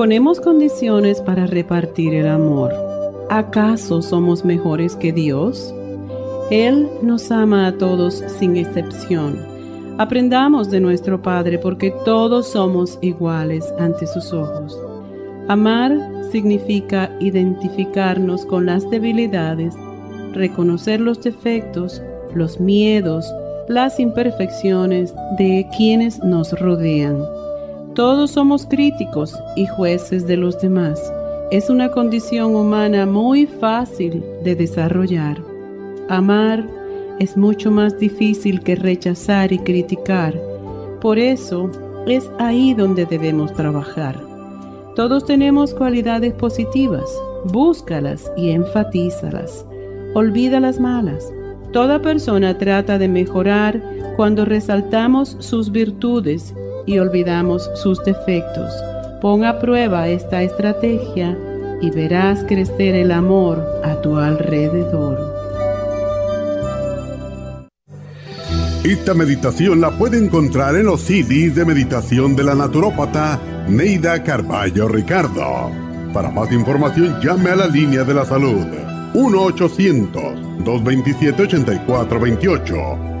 Ponemos condiciones para repartir el amor. ¿Acaso somos mejores que Dios? Él nos ama a todos sin excepción. Aprendamos de nuestro Padre porque todos somos iguales ante sus ojos. Amar significa identificarnos con las debilidades, reconocer los defectos, los miedos, las imperfecciones de quienes nos rodean. Todos somos críticos y jueces de los demás. Es una condición humana muy fácil de desarrollar. Amar es mucho más difícil que rechazar y criticar. Por eso es ahí donde debemos trabajar. Todos tenemos cualidades positivas. Búscalas y enfatízalas. Olvida las malas. Toda persona trata de mejorar cuando resaltamos sus virtudes y olvidamos sus defectos. Pon a prueba esta estrategia y verás crecer el amor a tu alrededor. Esta meditación la puede encontrar en los CDs de meditación de la naturópata Neida Carballo Ricardo. Para más información llame a la línea de la salud 1-800-227-8428.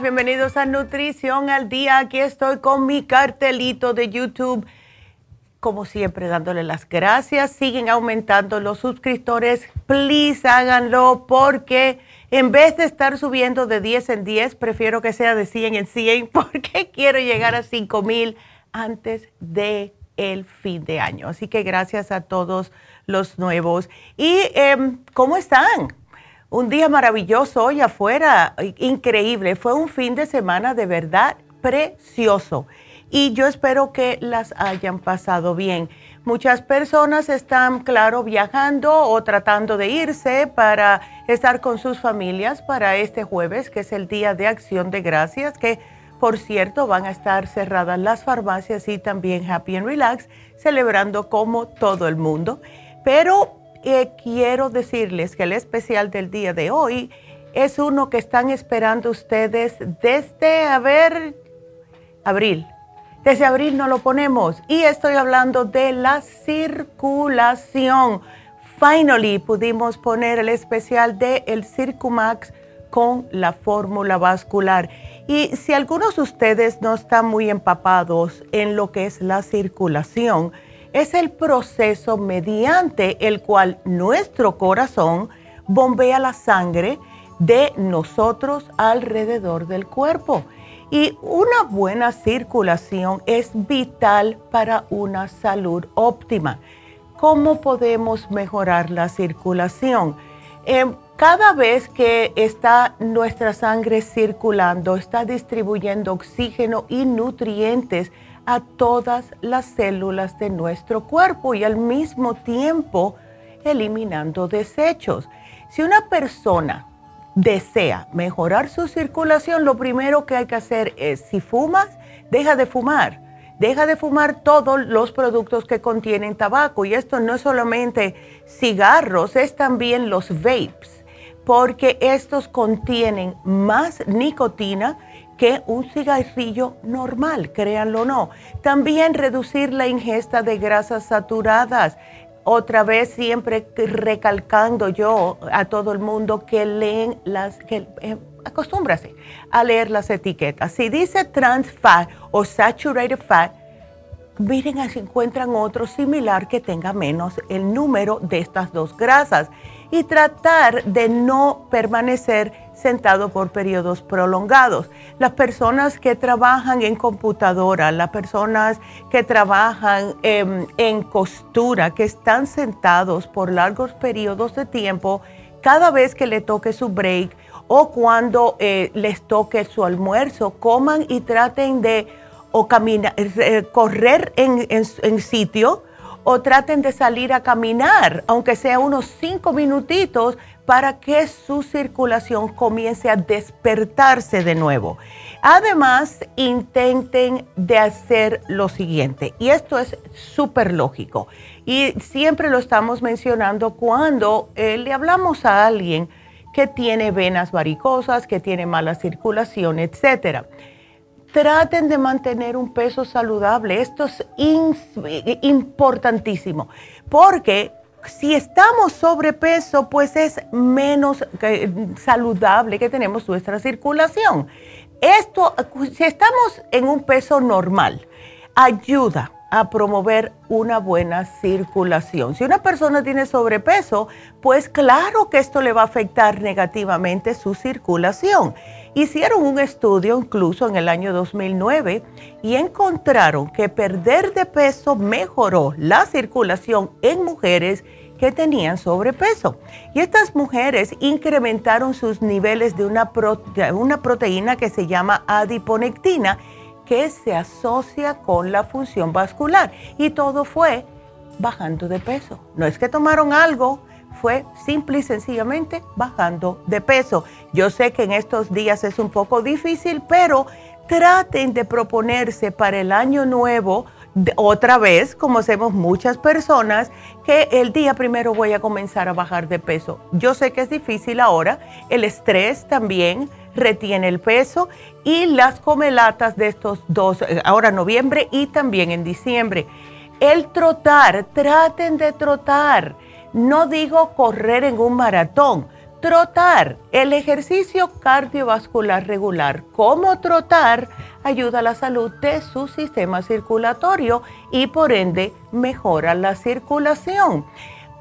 Bienvenidos a Nutrición al Día. Aquí estoy con mi cartelito de YouTube. Como siempre, dándole las gracias. Siguen aumentando los suscriptores. Please háganlo porque en vez de estar subiendo de 10 en 10, prefiero que sea de 100 en 100 porque quiero llegar a 5 mil antes de el fin de año. Así que gracias a todos los nuevos. ¿Y em, cómo están? Un día maravilloso hoy afuera, increíble. Fue un fin de semana de verdad precioso y yo espero que las hayan pasado bien. Muchas personas están, claro, viajando o tratando de irse para estar con sus familias para este jueves, que es el Día de Acción de Gracias, que por cierto van a estar cerradas las farmacias y también Happy and Relax, celebrando como todo el mundo. Pero quiero decirles que el especial del día de hoy es uno que están esperando ustedes desde, a abril. Desde abril no lo ponemos y estoy hablando de la circulación. Finally pudimos poner el especial de el Circumax con la fórmula vascular. Y si algunos de ustedes no están muy empapados en lo que es la circulación, es el proceso mediante el cual nuestro corazón bombea la sangre de nosotros alrededor del cuerpo. Y una buena circulación es vital para una salud óptima. ¿Cómo podemos mejorar la circulación? Em, cada vez que está nuestra sangre circulando, está distribuyendo oxígeno y nutrientes a todas las células de nuestro cuerpo y al mismo tiempo eliminando desechos. Si una persona desea mejorar su circulación, lo primero que hay que hacer es, si fumas, deja de fumar. Deja de fumar todos los productos que contienen tabaco. Y esto no es solamente cigarros, es también los vapes, porque estos contienen más nicotina que un cigarrillo normal, créanlo o no. También reducir la ingesta de grasas saturadas otra vez siempre recalcando yo a todo el mundo que leen las, que eh, acostúmbrase a leer las etiquetas. Si dice trans fat o saturated fat, miren si encuentran otro similar que tenga menos el número de estas dos grasas y tratar de no permanecer sentado por periodos prolongados. Las personas que trabajan en computadora, las personas que trabajan em, en costura, que están sentados por largos periodos de tiempo, cada vez que le toque su break o cuando eh, les toque su almuerzo, coman y traten de o caminar, correr en, en sitio o traten de salir a caminar, aunque sea unos cinco minutitos, para que su circulación comience a despertarse de nuevo. Además, intenten de hacer lo siguiente, y esto es súper lógico, y siempre lo estamos mencionando cuando eh, le hablamos a alguien que tiene venas varicosas, que tiene mala circulación, etcétera. Traten de mantener un peso saludable. Esto es importantísimo porque si estamos sobrepeso, pues es menos saludable que tenemos nuestra circulación. Esto, si estamos en un peso normal, ayuda a promover una buena circulación. Si una persona tiene sobrepeso, pues claro que esto le va a afectar negativamente su circulación. Hicieron un estudio incluso en el año 2009 y encontraron que perder de peso mejoró la circulación en mujeres que tenían sobrepeso. Y estas mujeres incrementaron sus niveles de una, proteína que se llama adiponectina, que se asocia con la función vascular. Y todo fue bajando de peso. No es que tomaron algo, fue simple y sencillamente bajando de peso. Yo sé que en estos días es un poco difícil, pero traten de proponerse para el año nuevo, otra vez, como hacemos muchas personas, que el día primero voy a comenzar a bajar de peso. Yo sé que es difícil ahora, el estrés también retiene el peso y las comelatas de estos dos, eh, ahora noviembre y también en diciembre. El trotar, traten de trotar no digo correr en un maratón, trotar. El ejercicio cardiovascular regular, como trotar, ayuda a la salud de su sistema circulatorio y por ende mejora la circulación.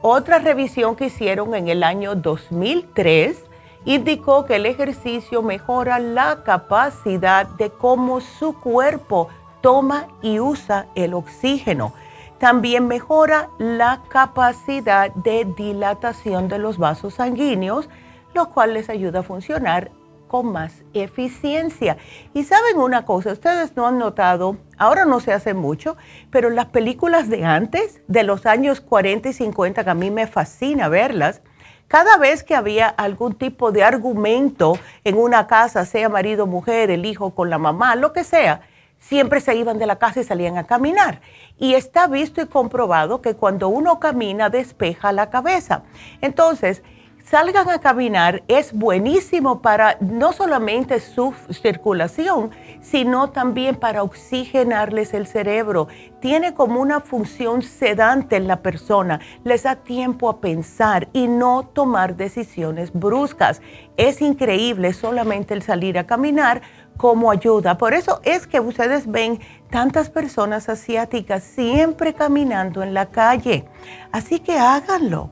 Otra revisión que hicieron en el año 2003 indicó que el ejercicio mejora la capacidad de cómo su cuerpo toma y usa el oxígeno también mejora la capacidad de dilatación de los vasos sanguíneos, lo cual les ayuda a funcionar con más eficiencia. Y saben una cosa, ustedes no han notado, ahora no se hace mucho, pero las películas de antes, de los años 40 y 50, que a mí me fascina verlas, cada vez que había algún tipo de argumento en una casa, sea marido, mujer, el hijo con la mamá, lo que sea, siempre se iban de la casa y salían a caminar. Y está visto y comprobado que cuando uno camina despeja la cabeza. Entonces, salgan a caminar es buenísimo para no solamente su circulación, sino también para oxigenarles el cerebro. Tiene como una función sedante en la persona, les da tiempo a pensar y no tomar decisiones bruscas. Es increíble solamente el salir a caminar como ayuda. Por eso es que ustedes ven tantas personas asiáticas siempre caminando en la calle. Así que háganlo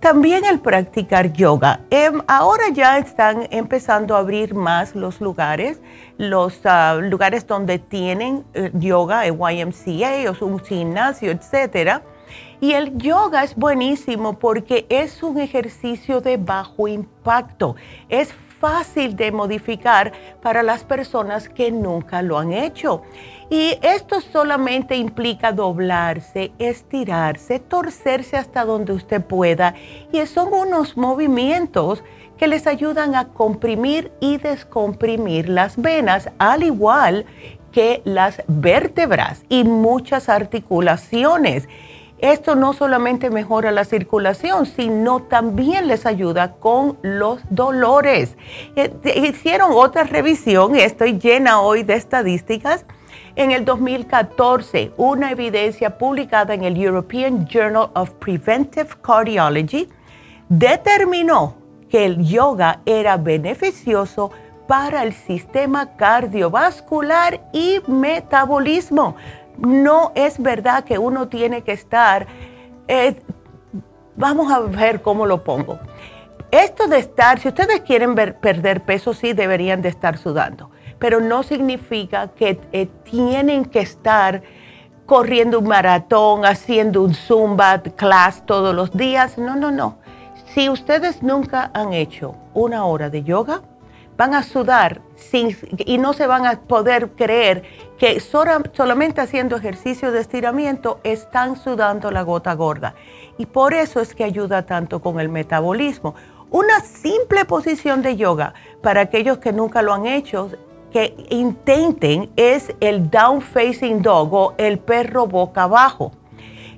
también el practicar yoga. Em, ahora ya están empezando a abrir más los lugares, los ah, lugares donde tienen eh, yoga, el YMCA o un gimnasio, etcétera. Y el yoga es buenísimo porque es un ejercicio de bajo impacto. Es fácil de modificar para las personas que nunca lo han hecho. Y esto solamente implica doblarse, estirarse, torcerse hasta donde usted pueda. Y son unos movimientos que les ayudan a comprimir y descomprimir las venas, al igual que las vértebras y muchas articulaciones. Esto no solamente mejora la circulación, sino también les ayuda con los dolores. Eh, hicieron otra revisión, estoy llena hoy de estadísticas. En el 2014, una evidencia publicada en el European Journal of Preventive Cardiology determinó que el yoga era beneficioso para el sistema cardiovascular y metabolismo no es verdad que uno tiene que estar, eh, vamos a ver cómo lo pongo. Esto de estar, si ustedes quieren perder peso, sí deberían de estar sudando, pero no significa que eh, tienen que estar corriendo un maratón, haciendo un zumba class todos los días. No, no, no. Si ustedes nunca han hecho una hora de yoga, van a sudar sin, y no se van a poder creer que solamente haciendo ejercicio de estiramiento están sudando la gota gorda. Y por eso es que ayuda tanto con el metabolismo. Una simple posición de yoga para aquellos que nunca lo han hecho, que intenten es el down facing dog o el perro boca abajo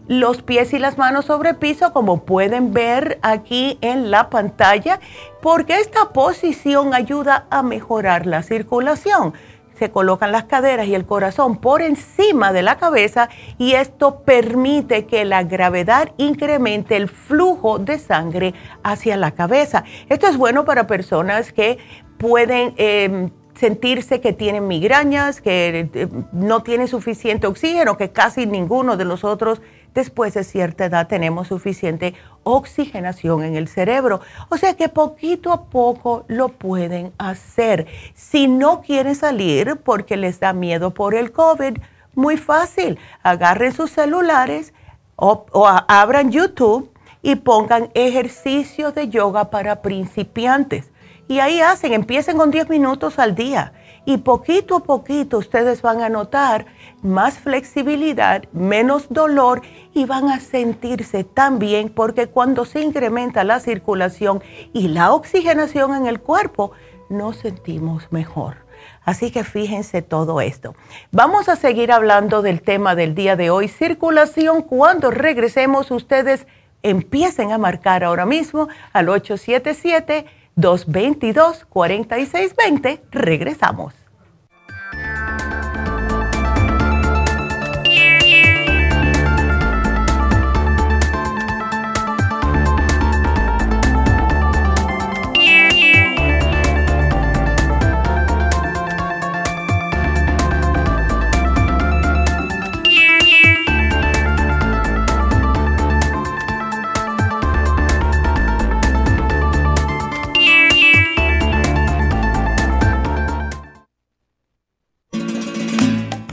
los pies y las manos sobre piso, como pueden ver aquí en la pantalla, porque esta posición ayuda a mejorar la circulación. Se colocan las caderas y el corazón por encima de la cabeza y esto permite que la gravedad incremente el flujo de sangre hacia la cabeza. Esto es bueno para personas que pueden... Em, sentirse que tienen migrañas, que eh, no tienen suficiente oxígeno, que casi ninguno de los otros después de cierta edad tenemos suficiente oxigenación en el cerebro. O sea que poquito a poco lo pueden hacer. Si no quieren salir porque les da miedo por el COVID, muy fácil. Agarren sus celulares o, abran YouTube y pongan ejercicios de yoga para principiantes. Y ahí hacen, empiecen con 10 minutos al día. Y poquito a poquito ustedes van a notar más flexibilidad, menos dolor y van a sentirse tan bien porque cuando se incrementa la circulación y la oxigenación en el cuerpo, nos sentimos mejor. Así que fíjense todo esto. Vamos a seguir hablando del tema del día de hoy, circulación. Cuando regresemos, ustedes empiecen a marcar ahora mismo al 877-222-4620. Regresamos.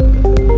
Thank you.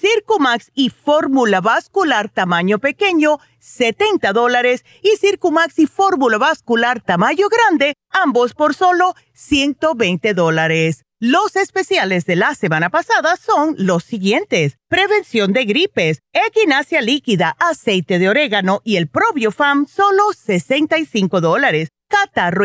Circumax y fórmula vascular tamaño pequeño, 70 dólares. Y Circumax y fórmula vascular tamaño grande, ambos por solo 120 dólares. Los especiales de la semana pasada son los siguientes. Prevención de gripes, equinacia líquida, aceite de orégano y el probiofam, solo 65 dólares catarro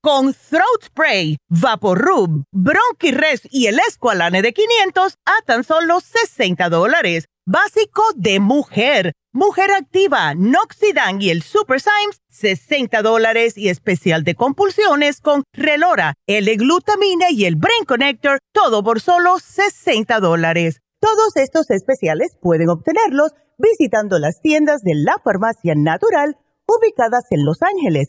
con throat spray, vaporub, bronchirres y el escualane de 500 a tan solo 60 dólares. Básico de mujer, mujer activa, Noxidan y el Super Symes, 60 dólares y especial de compulsiones con Relora, L-glutamina y el Brain Connector, todo por solo 60 dólares. Todos estos especiales pueden obtenerlos visitando las tiendas de la farmacia natural ubicadas en Los Ángeles,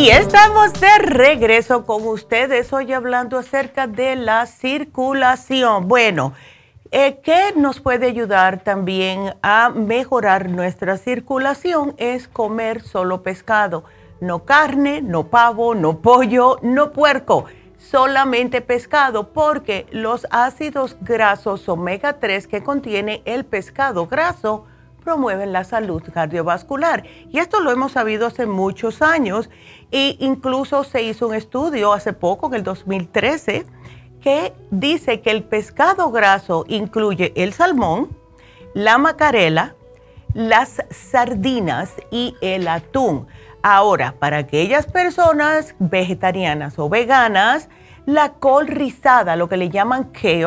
Y estamos de regreso con ustedes hoy hablando acerca de la circulación. Bueno, eh, ¿qué nos puede ayudar también a mejorar nuestra circulación? Es comer solo pescado, no carne, no pavo, no pollo, no puerco, solamente pescado, porque los ácidos grasos omega 3 que contiene el pescado graso, promueven la salud cardiovascular. Y esto lo hemos sabido hace muchos años e incluso se hizo un estudio hace poco, en el 2013, que dice que el pescado graso incluye el salmón, la macarela, las sardinas y el atún. Ahora, para aquellas personas vegetarianas o veganas, la col rizada, lo que le llaman kale,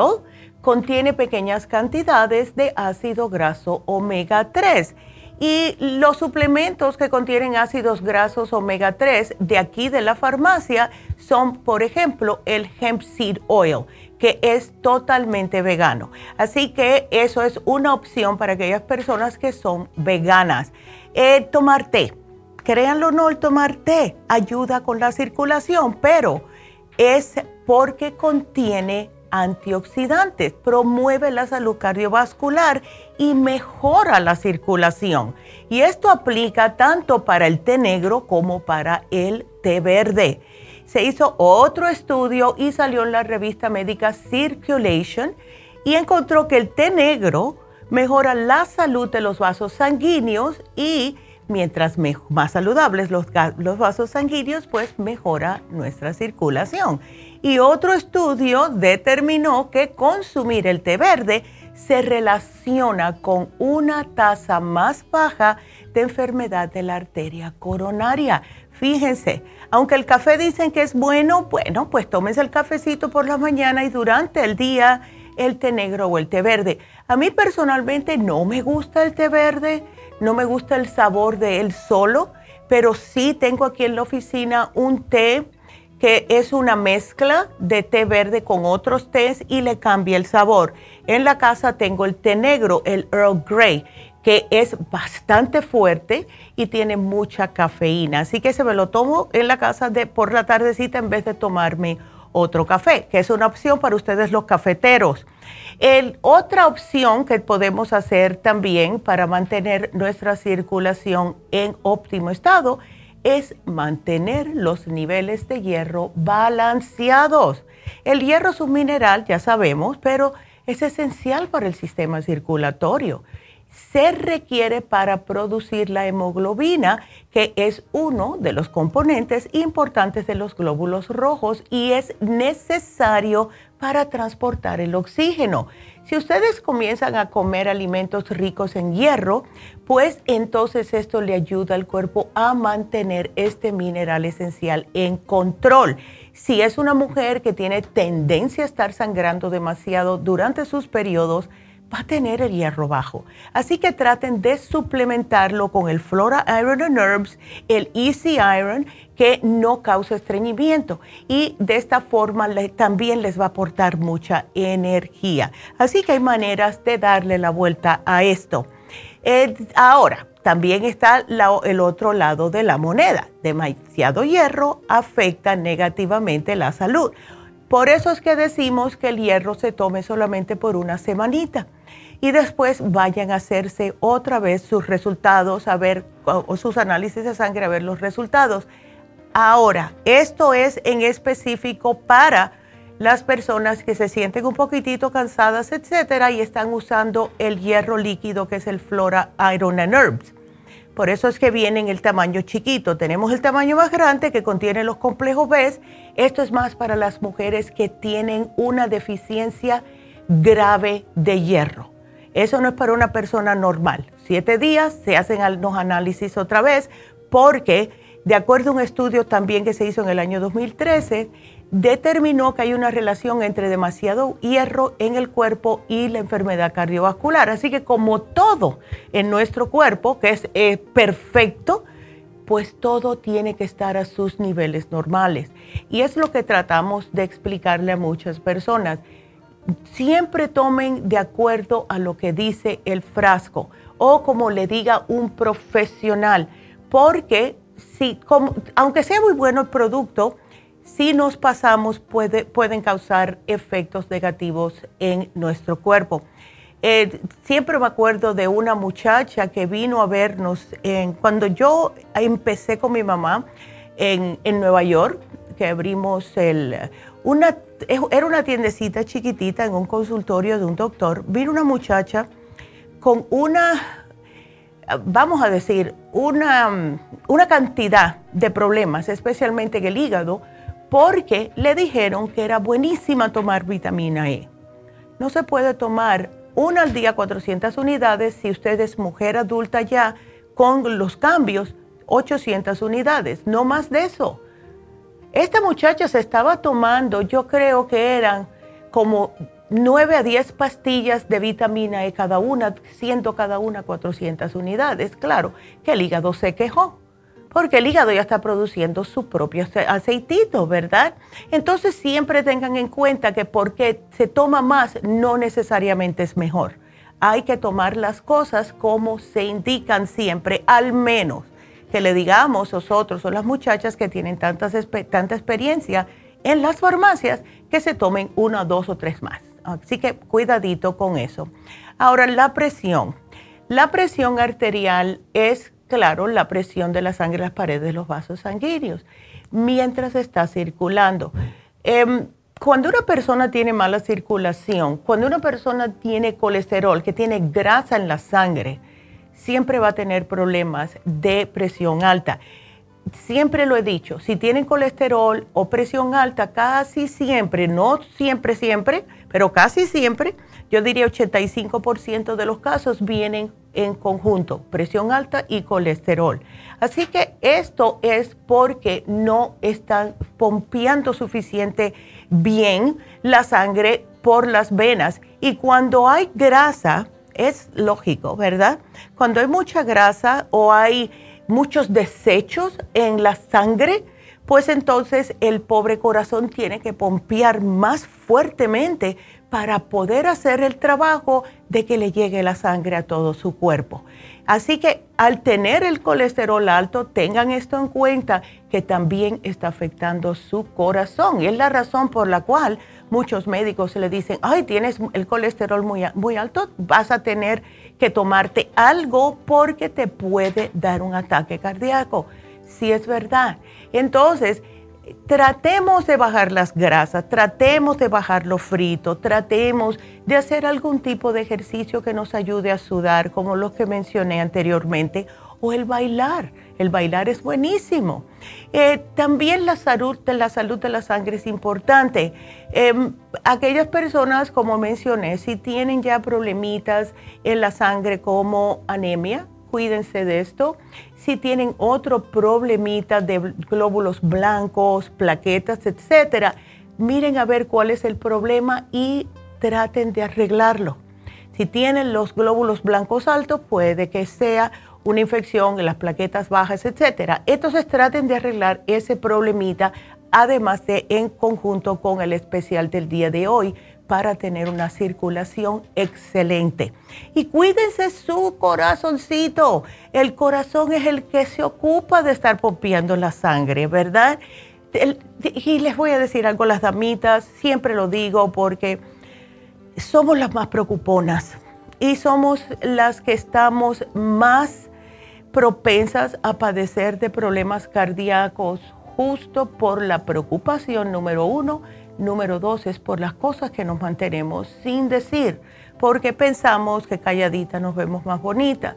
contiene pequeñas cantidades de ácido graso omega 3. Y los suplementos que contienen ácidos grasos omega 3 de aquí de la farmacia son, por ejemplo, el hemp seed oil, que es totalmente vegano. Así que eso es una opción para aquellas personas que son veganas. Eh, tomar té, créanlo o no, el tomar té ayuda con la circulación, pero es porque contiene antioxidantes, promueve la salud cardiovascular y mejora la circulación. Y esto aplica tanto para el té negro como para el té verde. Se hizo otro estudio y salió en la revista médica Circulation y encontró que el té negro mejora la salud de los vasos sanguíneos y Mientras más saludables los, vasos sanguíneos, pues mejora nuestra circulación. Y otro estudio determinó que consumir el té verde se relaciona con una tasa más baja de enfermedad de la arteria coronaria. Fíjense, aunque el café dicen que es bueno, bueno, pues tómense el cafecito por la mañana y durante el día el té negro o el té verde. A mí personalmente no me gusta el té verde, no me gusta el sabor de él solo, pero sí tengo aquí en la oficina un té que es una mezcla de té verde con otros tés y le cambia el sabor. En la casa tengo el té negro, el Earl Grey, que es bastante fuerte y tiene mucha cafeína. Así que se me lo tomo en la casa de, por la tardecita en vez de tomarme otro café, que es una opción para ustedes los cafeteros. El, otra opción que podemos hacer también para mantener nuestra circulación en óptimo estado es mantener los niveles de hierro balanceados. El hierro es un mineral, ya sabemos, pero es esencial para el sistema circulatorio. Se requiere para producir la hemoglobina, que es uno de los componentes importantes de los glóbulos rojos y es necesario para transportar el oxígeno. Si ustedes comienzan a comer alimentos ricos en hierro, pues entonces esto le ayuda al cuerpo a mantener este mineral esencial en control. Si es una mujer que tiene tendencia a estar sangrando demasiado durante sus periodos, va a tener el hierro bajo. Así que traten de suplementarlo con el Flora Iron and Herbs, el Easy Iron, que no causa estreñimiento. Y de esta forma también les va a aportar mucha energía. Así que hay maneras de darle la vuelta a esto. ahora, también está el otro lado de la moneda. Demasiado hierro afecta negativamente la salud. Por eso es que decimos que el hierro se tome solamente por una semanita y después vayan a hacerse otra vez sus resultados, a ver, o sus análisis de sangre, a ver los resultados. Ahora, esto es en específico para las personas que se sienten un poquitito cansadas, etcétera, y están usando el hierro líquido que es el Flora Iron and Herbs. Por eso es que viene en el tamaño chiquito. Tenemos el tamaño más grande que contiene los complejos B. Esto es más para las mujeres que tienen una deficiencia grave de hierro. Eso no es para una persona normal. Siete días se hacen los análisis otra vez porque, de acuerdo a un estudio también que se hizo en el año 2013, determinó que hay una relación entre demasiado hierro en el cuerpo y la enfermedad cardiovascular. Así que como todo en nuestro cuerpo, que es eh, perfecto, pues todo tiene que estar a sus niveles normales. Y es lo que tratamos de explicarle a muchas personas siempre tomen de acuerdo a lo que dice el frasco o como le diga un profesional, porque si, aunque sea muy bueno el producto, si nos pasamos puede, pueden causar efectos negativos en nuestro cuerpo. Eh, siempre me acuerdo de una muchacha que vino a vernos cuando yo empecé con mi mamá en, en Nueva York, que abrimos el, una era una tiendecita chiquitita en un consultorio de un doctor. Vino una muchacha con una, vamos a decir, una, una cantidad de problemas, especialmente en el hígado, porque le dijeron que era buenísima tomar vitamina E. No se puede tomar una al día 400 unidades si usted es mujer adulta ya con los cambios 800 unidades, no más de eso. Esta muchacha se estaba tomando, yo creo que eran como 9 a 10 pastillas de vitamina E cada una, siendo cada una 400 unidades. Claro que el hígado se quejó, porque el hígado ya está produciendo su propio aceitito, ¿verdad? Entonces siempre tengan en cuenta que porque se toma más no necesariamente es mejor. Hay que tomar las cosas como se indican siempre, al menos que le digamos nosotros o las muchachas que tienen tantas, tanta experiencia en las farmacias que se tomen una, dos o tres más. Así que cuidadito con eso. Ahora, la presión. La presión arterial es, claro, la presión de la sangre en las paredes de los vasos sanguíneos mientras está circulando. Em, cuando una persona tiene mala circulación, cuando una persona tiene colesterol, que tiene grasa en la sangre, siempre va a tener problemas de presión alta. Siempre lo he dicho, si tienen colesterol o presión alta, casi siempre, no siempre, siempre, pero casi siempre, yo diría 85% de los casos vienen en conjunto, presión alta y colesterol. Así que esto es porque no están pompeando suficiente bien la sangre por las venas. Y cuando hay grasa, es lógico, ¿verdad? Cuando hay mucha grasa o hay muchos desechos en la sangre, pues entonces el pobre corazón tiene que pompear más fuertemente para poder hacer el trabajo de que le llegue la sangre a todo su cuerpo. Así que al tener el colesterol alto, tengan esto en cuenta que también está afectando su corazón. Y es la razón por la cual muchos médicos le dicen, ay, tienes el colesterol muy, alto, vas a tener que tomarte algo porque te puede dar un ataque cardíaco. Si es verdad. Entonces, tratemos de bajar las grasas, tratemos de bajar lo frito, tratemos de hacer algún tipo de ejercicio que nos ayude a sudar, como los que mencioné anteriormente, o el bailar. El bailar es buenísimo. Eh, también la salud, la salud de la sangre es importante. Em, aquellas personas, como mencioné, si tienen ya problemitas en la sangre como anemia, cuídense de esto. Si tienen otro problemita de glóbulos blancos, plaquetas, etcétera, miren a ver cuál es el problema y traten de arreglarlo. Si tienen los glóbulos blancos altos, puede que sea una infección en las plaquetas bajas, etcétera. Entonces traten de arreglar ese problemita, además de en conjunto con el especial del día de hoy para tener una circulación excelente. Y cuídense su corazoncito. El corazón es el que se ocupa de estar pompeando la sangre, ¿verdad? y les voy a decir algo, las damitas, siempre lo digo porque somos las más preocuponas y somos las que estamos más propensas a padecer de problemas cardíacos justo por la preocupación número uno Número dos es por las cosas que nos mantenemos sin decir, porque pensamos que calladita nos vemos más bonita.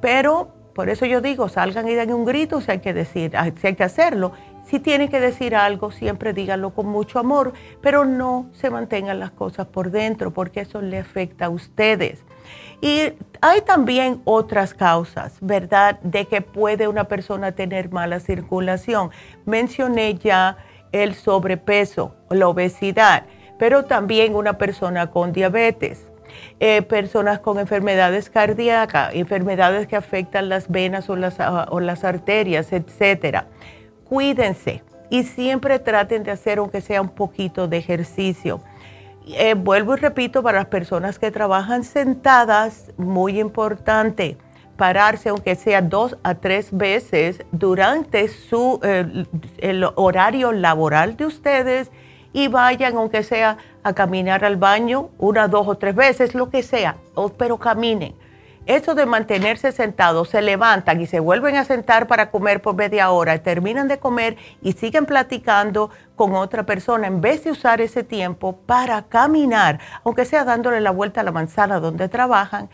Pero por eso yo digo, salgan y den un grito si hay que decir, ah, si hay que hacerlo. Si tienen que decir algo, siempre díganlo con mucho amor, pero no se mantengan las cosas por dentro, porque eso le afecta a ustedes. Y hay también otras causas, ¿verdad?, de que puede una persona tener mala circulación. Mencioné ya el sobrepeso, la obesidad, pero también una persona con diabetes, eh, personas con enfermedades cardíacas, enfermedades que afectan las venas o las, ah, arterias, etc. Cuídense y siempre traten de hacer aunque sea un poquito de ejercicio. Eh, vuelvo y repito, para las personas que trabajan sentadas, muy importante pararse aunque sea dos a tres veces durante su, el horario laboral de ustedes y vayan aunque sea a caminar al baño una, dos o tres veces, lo que sea, pero caminen. Eso de mantenerse sentados, se levantan y se vuelven a sentar para comer por media hora, terminan de comer y siguen platicando con otra persona en vez de usar ese tiempo para caminar, aunque sea dándole la vuelta a la manzana donde trabajan,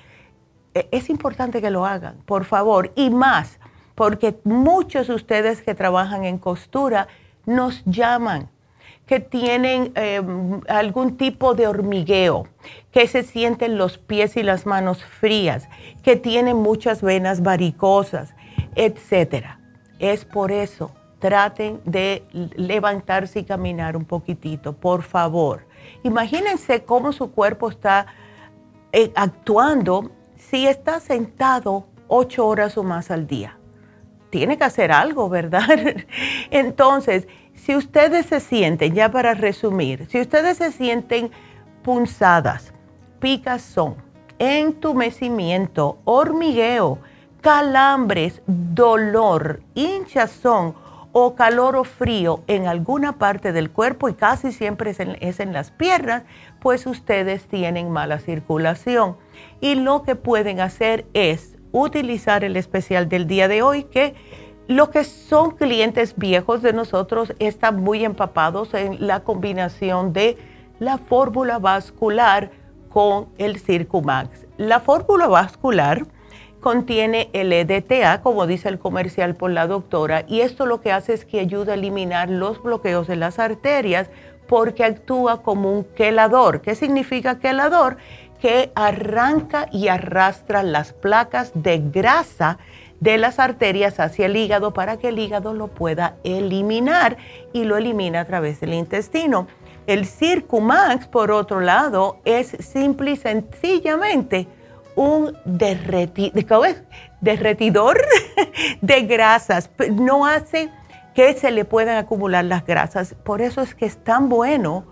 es importante que lo hagan, por favor, y más, porque muchos de ustedes que trabajan en costura nos llaman que tienen em, algún tipo de hormigueo, que se sienten los pies y las manos frías, que tienen muchas venas varicosas, etcétera. Es por eso, traten de levantarse y caminar un poquitito, por favor. Imagínense cómo su cuerpo está eh, actuando si está sentado ocho horas o más al día. Tiene que hacer algo, ¿verdad? Entonces, si ustedes se sienten, ya para resumir, si ustedes se sienten punzadas, picazón, entumecimiento, hormigueo, calambres, dolor, hinchazón o calor o frío en alguna parte del cuerpo y casi siempre es en, las piernas, pues ustedes tienen mala circulación y lo que pueden hacer es utilizar el especial del día de hoy que los que son clientes viejos de nosotros están muy empapados en la combinación de la fórmula vascular con el Circumax. La fórmula vascular contiene el EDTA, como dice el comercial por la doctora, y esto lo que hace es que ayuda a eliminar los bloqueos de las arterias porque actúa como un quelador. ¿Qué significa quelador? Que arranca y arrastra las placas de grasa de las arterias hacia el hígado para que el hígado lo pueda eliminar y lo elimina a través del intestino. El Circumax, por otro lado, es simple y sencillamente un derretidor de grasas. No hace que se le puedan acumular las grasas. Por eso es que es tan bueno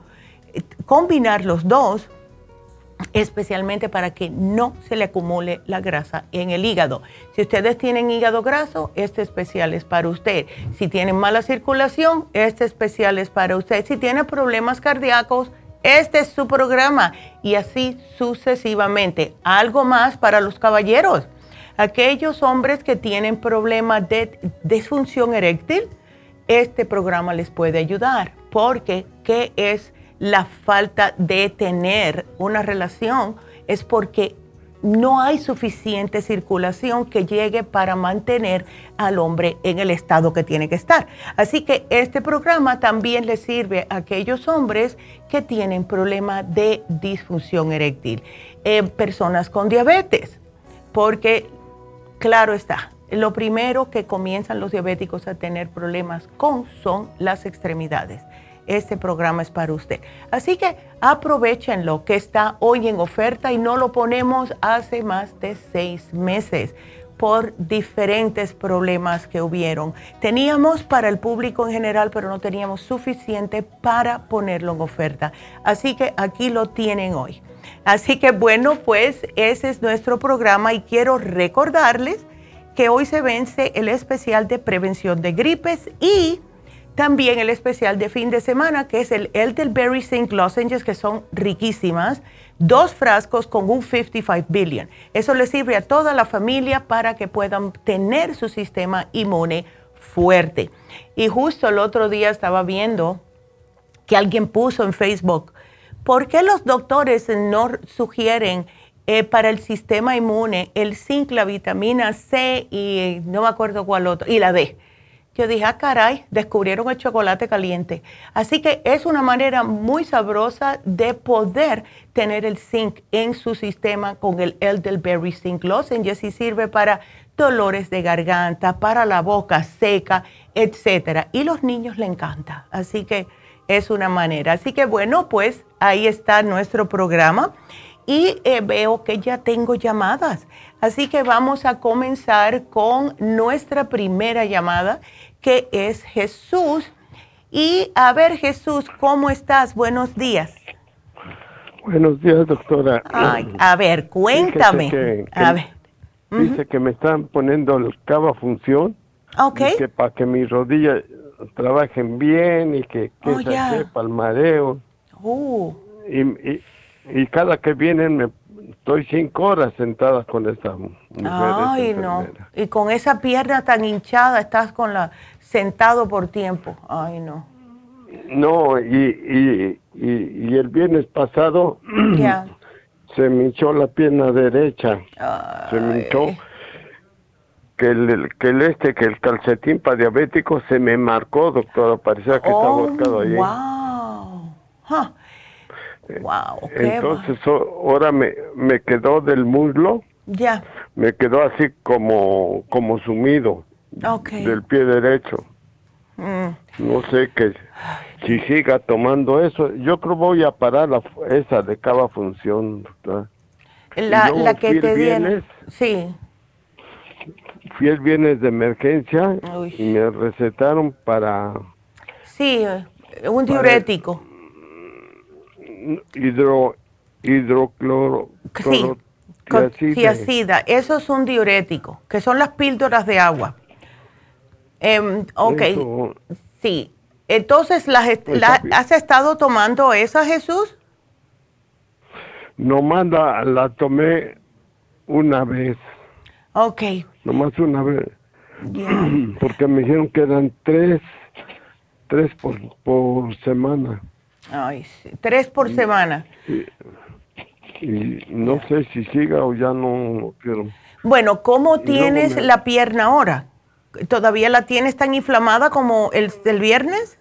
eh, combinar los dos especialmente para que no se le acumule la grasa en el hígado. Si ustedes tienen hígado graso, este especial es para usted. Si tienen mala circulación, este especial es para usted. Si tiene problemas cardíacos, este es su programa y así sucesivamente. Algo más para los caballeros. Aquellos hombres que tienen problemas de disfunción eréctil, este programa les puede ayudar porque ¿qué es? la falta de tener una relación es porque no hay suficiente circulación que llegue para mantener al hombre en el estado que tiene que estar. Así que este programa también le sirve a aquellos hombres que tienen problemas de disfunción eréctil, personas con diabetes, porque claro está, lo primero que comienzan los diabéticos a tener problemas con son las extremidades este programa es para usted. Así que aprovechenlo que está hoy en oferta y no lo ponemos hace más de seis meses por diferentes problemas que hubieron. Teníamos para el público en general, pero no teníamos suficiente para ponerlo en oferta. Así que aquí lo tienen hoy. Así que bueno, pues ese es nuestro programa y quiero recordarles que hoy se vence el especial de prevención de gripes y también el especial de fin de semana, que es el Elderberry Zinc Lozenges, que son riquísimas. Dos frascos con un 55 billion. Eso le sirve a toda la familia para que puedan tener su sistema inmune fuerte. Y justo el otro día estaba viendo que alguien puso en Facebook, ¿por qué los doctores no sugieren eh, para el sistema inmune el zinc, la vitamina C y no me acuerdo cuál otro, y la D? Yo dije, ah, caray, descubrieron el chocolate caliente. Así que es una manera muy sabrosa de poder tener el zinc en su sistema con el Elderberry Zinc Lozenges y sirve para dolores de garganta, para la boca seca, etc. Y los niños le encanta. Así que es una manera. Así que bueno, pues ahí está nuestro programa. Y eh, veo que ya tengo llamadas. Así que vamos a comenzar con nuestra primera llamada que es Jesús. Y a ver, Jesús, ¿cómo estás? Buenos días. Buenos días, doctora. a ver, cuéntame. a ver. Dice que me están poniendo el cava función. Ok. que para que mis rodillas trabajen bien y que, que oh, se sepa el mareo. Uh. Y, y, y, cada que vienen me estoy cinco horas sentada con esta mujer. Ay, no. Y con esa pierna tan hinchada estás con la sentado por tiempo. Ay, no. No, y, y, y, el viernes pasado se me hinchó la pierna derecha. Se me hinchó que el, que el este, que el calcetín para diabético se me marcó, doctora. Parecía que oh, estaba ahí. Wow. Wow. Entonces ahora me, me quedó del muslo. Ya. Me quedó así como, como sumido. Del pie derecho. Mm. No sé que si siga tomando eso, yo creo voy a parar la, esa de cada función. La, la que te dieron. Sí. Fui el viernes de emergencia y me recetaron para... Sí, un diurético hidro, hidrocloro. Sí, tiacida. Eso es un diurético, que son las píldoras de agua. Eh, ok, sí. Entonces, ¿las, pues ¿has estado tomando esa, Jesús? Nomás la, la tomé una vez. Ok. Nomás una vez. Porque me dijeron que eran tres, tres por, por semana. Ay, tres por semana. Y no sé si siga o ya no quiero. Bueno, ¿cómo tienes la pierna ahora? ¿Todavía la tienes tan inflamada como el, el viernes?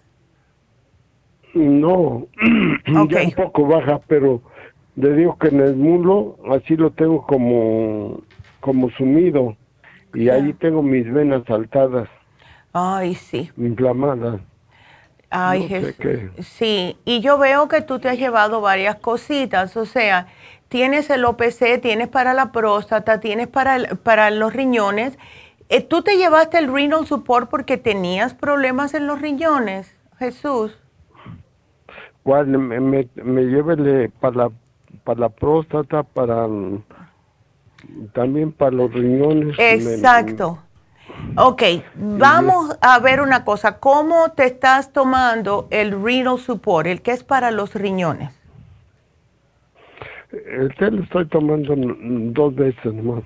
No, okay. un poco baja, pero le digo que en el muslo así lo tengo como, como sumido y ahí tengo mis venas saltadas. Ay, sí. Inflamadas. Ay, Jesús. Sí, y yo veo que tú te has llevado varias cositas, o sea, tienes el OPC, tienes para la próstata, tienes para, para los riñones. Eh, ¿Tú te llevaste el renal support porque tenías problemas en los riñones, Jesús? ¿Cuál? Me, me, me para la, para la próstata, para también para los riñones. Exacto. Ok, vamos a ver una cosa. ¿Cómo te estás tomando el renal support, el que es para los riñones? El lo estoy tomando dos veces más.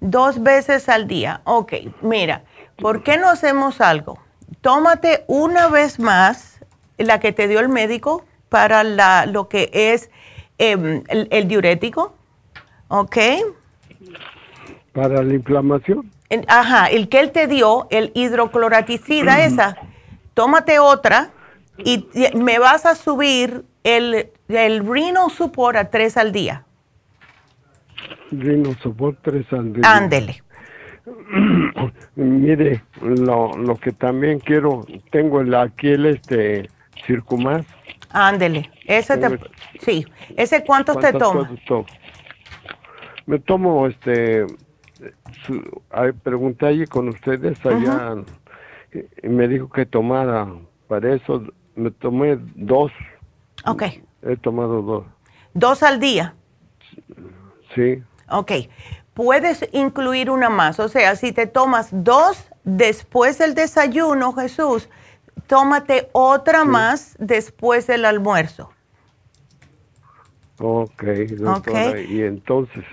Dos veces al día. Ok, mira, ¿por qué no hacemos algo? Tómate una vez más la que te dio el médico para la, lo que es em, el, diurético. ¿Ok? Para la inflamación. Ajá, el que él te dio, el hidrocloraticida, esa, tómate otra y me vas a subir el, el Reno Support a tres al día. Reno Support tres al día. Ándele. Mire, lo, lo que también quiero, tengo el, aquí el este Circumas. Ándele, ese te, sí, ese cuántos te toma? Me tomo este pregunté allí con ustedes allá y me dijo que tomara para eso me tomé dos. Ok. He tomado dos. Dos al día. Sí. Ok. Puedes incluir una más o sea si te tomas dos después del desayuno Jesús tómate otra más después del almuerzo. Ok y entonces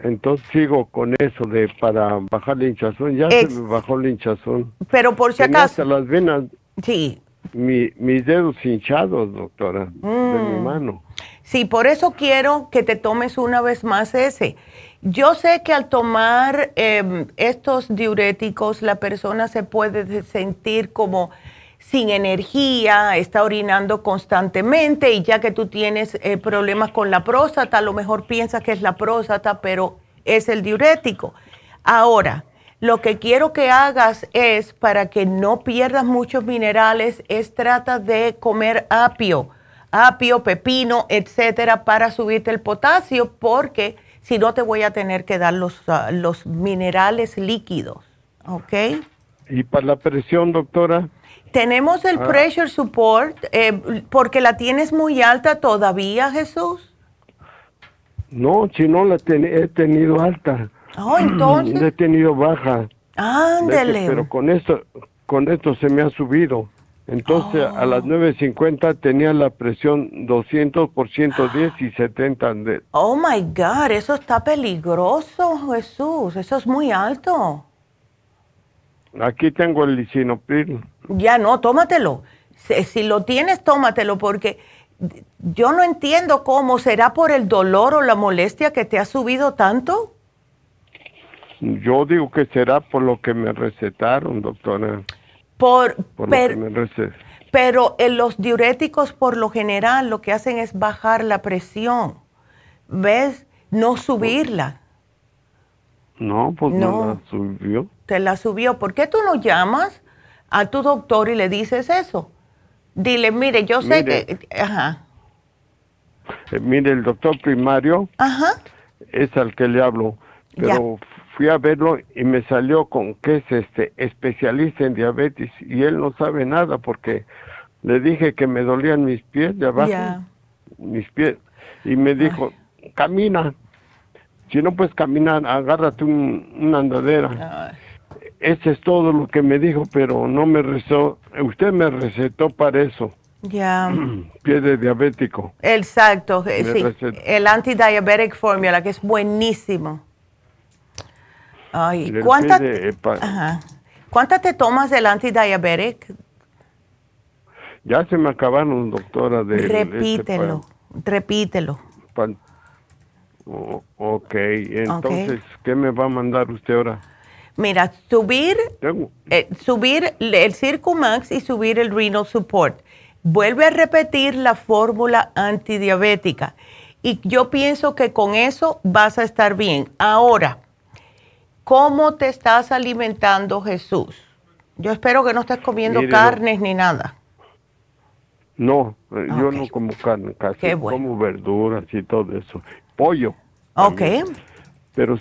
entonces sigo con eso de para bajar la hinchazón. Ya se me bajó la hinchazón. Pero por si acaso. las venas. Sí. Mi, mis dedos hinchados, doctora, de mi mm. mano. Sí, por eso quiero que te tomes una vez más ese. Yo sé que al tomar em, estos diuréticos la persona se puede sentir como sin energía, está orinando constantemente y ya que tú tienes eh, problemas con la próstata, a lo mejor piensas que es la próstata, pero es el diurético. Ahora, lo que quiero que hagas es, para que no pierdas muchos minerales, es trata de comer apio, apio, pepino, etcétera, para subirte el potasio, porque si no te voy a tener que dar los, ah, los minerales líquidos, ¿ok? ¿Y para la presión, doctora? Tenemos el ah. pressure support eh, porque la tienes muy alta todavía, Jesús. No, si no la he tenido alta. Oh, entonces. He tenido baja. Ándele. Pero con esto, con esto se me ha subido. Entonces a las 9.50 oh. tenía la presión 200 por 110 y 70. De... Oh my God, eso está peligroso, Jesús. Eso es muy alto. Aquí tengo el lisinopril. Ya no, tómatelo. Si, lo tienes, tómatelo porque yo no entiendo cómo será por el dolor o la molestia que te ha subido tanto. Yo digo que será por lo que me recetaron, doctora. Por, pero en los diuréticos por lo general lo que hacen es bajar la presión. ¿Ves? No subirla. No, pues no la subió. Te la subió. ¿Por qué tú no llamas a tu doctor y le dices eso? Dile, mire, yo sé que... Ajá. Eh, mire, el doctor primario Ajá. es al que le hablo, pero fui a verlo y me salió con que es este especialista en diabetes y él no sabe nada porque le dije que me dolían mis pies de abajo, mis pies, y me dijo, camina, si no puedes caminar, agárrate una andadera. Ese es todo lo que me dijo, pero no me recetó. Usted me recetó para eso. Ya. Pie de diabético. Exacto, eh, sí. El antidiabetic formula, que es buenísimo. Ay, ¿cuántas ¿Cuántas te tomas del antidiabetic? Ya se me acabaron, doctora. De repítelo, repítelo. Oh, ok, entonces, ¿qué me va a mandar usted ahora? Mira, subir, eh, subir el Circumax y subir el Renal Support. Vuelve a repetir la fórmula antidiabética. Y yo pienso que con eso vas a estar bien. Ahora, ¿cómo te estás alimentando, Jesús? Yo espero que no estés comiendo carnes ni nada. No, eh, yo no como carne, casi como verduras y todo eso. Pollo. Ok. pero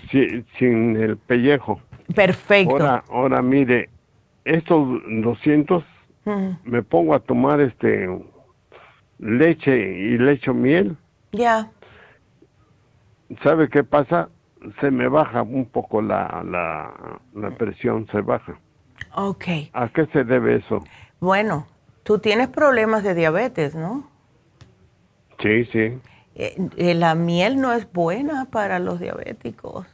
sin el pellejo. Perfecto. Ahora, ahora mire, estos 200 me pongo a tomar este leche y leche miel. Ya. ¿Sabe qué pasa? Se me baja un poco la, la, presión, se baja. Ok. ¿A qué se debe eso? Bueno, tú tienes problemas de diabetes, ¿no? Sí, sí. Eh, eh, la miel no es buena para los diabéticos.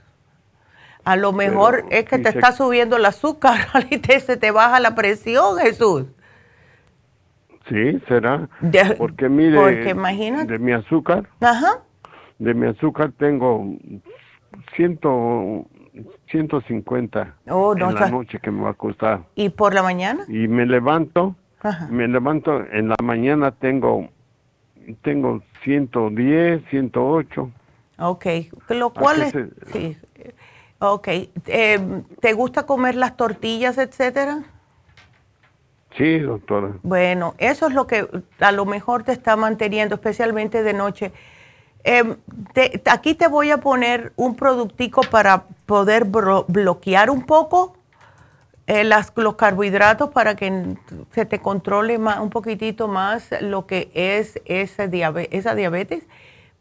A lo mejor es que te está subiendo el azúcar y te, se te baja la presión, Jesús. Sí, será. porque mire, porque imagínate. de mi azúcar, Ajá. de mi azúcar tengo ciento, 150 oh, no, en la noche que me va a costar. ¿Y por la mañana? Y me levanto, me levanto, en la mañana tengo, tengo 110, 108. Ok, lo cual es, sí, Ok. Eh, ¿Te gusta comer las tortillas, etcétera? Sí, doctora. Bueno, eso es lo que a lo mejor te está manteniendo, especialmente de noche. Em, aquí te voy a poner un productico para poder bloquear un poco eh, las, los carbohidratos para que se te controle un poquitito más lo que es esa diabetes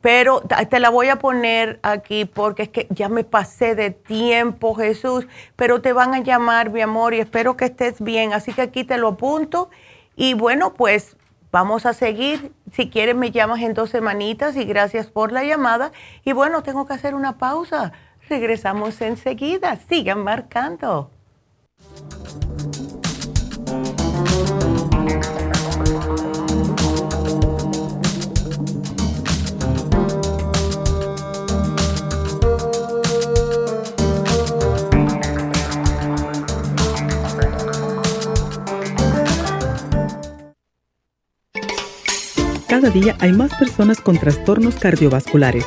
pero te la voy a poner aquí porque es que ya me pasé de tiempo, Jesús, pero te van a llamar, mi amor, y espero que estés bien. Así que aquí te lo apunto. Y bueno, pues vamos a seguir. Si quieres, me llamas en dos semanitas y gracias por la llamada. Y bueno, tengo que hacer una pausa. Regresamos enseguida. Sigan marcando. Cada día hay más personas con trastornos cardiovasculares.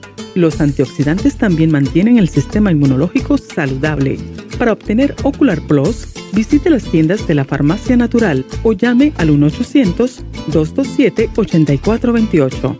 Los antioxidantes también mantienen el sistema inmunológico saludable. Para obtener Ocular Plus, visite las tiendas de la Farmacia Natural o llame al 1-800-227-8428.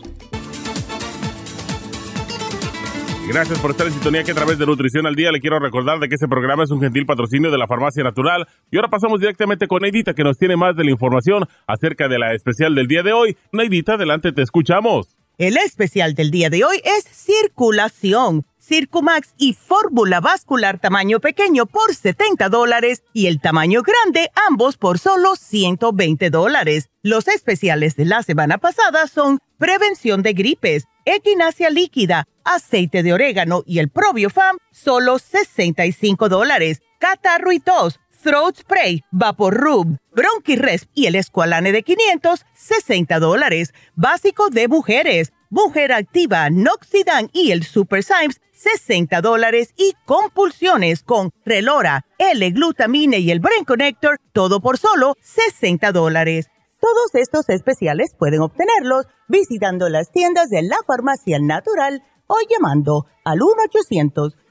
Gracias por estar en sintonía que a través de Nutrición al Día le quiero recordar de que este programa es un gentil patrocinio de la Farmacia Natural. Y ahora pasamos directamente con Neidita que nos tiene más de la información acerca de la especial del día de hoy. Neidita, adelante, te escuchamos. El especial del día de hoy es circulación Circumax y fórmula vascular tamaño pequeño por 70 dólares y el tamaño grande ambos por solo 120 dólares. Los especiales de la semana pasada son prevención de gripes, equinacia líquida, aceite de orégano y el probiofam, solo 65 dólares. Catarro y tos, throat spray, vapor rub, bronchiresp y el escualane de 500, 60 dólares. Básico de mujeres, mujer activa, noxidan y el super Symes, 60 dólares y compulsiones con relora, L-glutamine y el Brain Connector, todo por solo 60 dólares. Todos estos especiales pueden obtenerlos visitando las tiendas de la farmacia natural o llamando al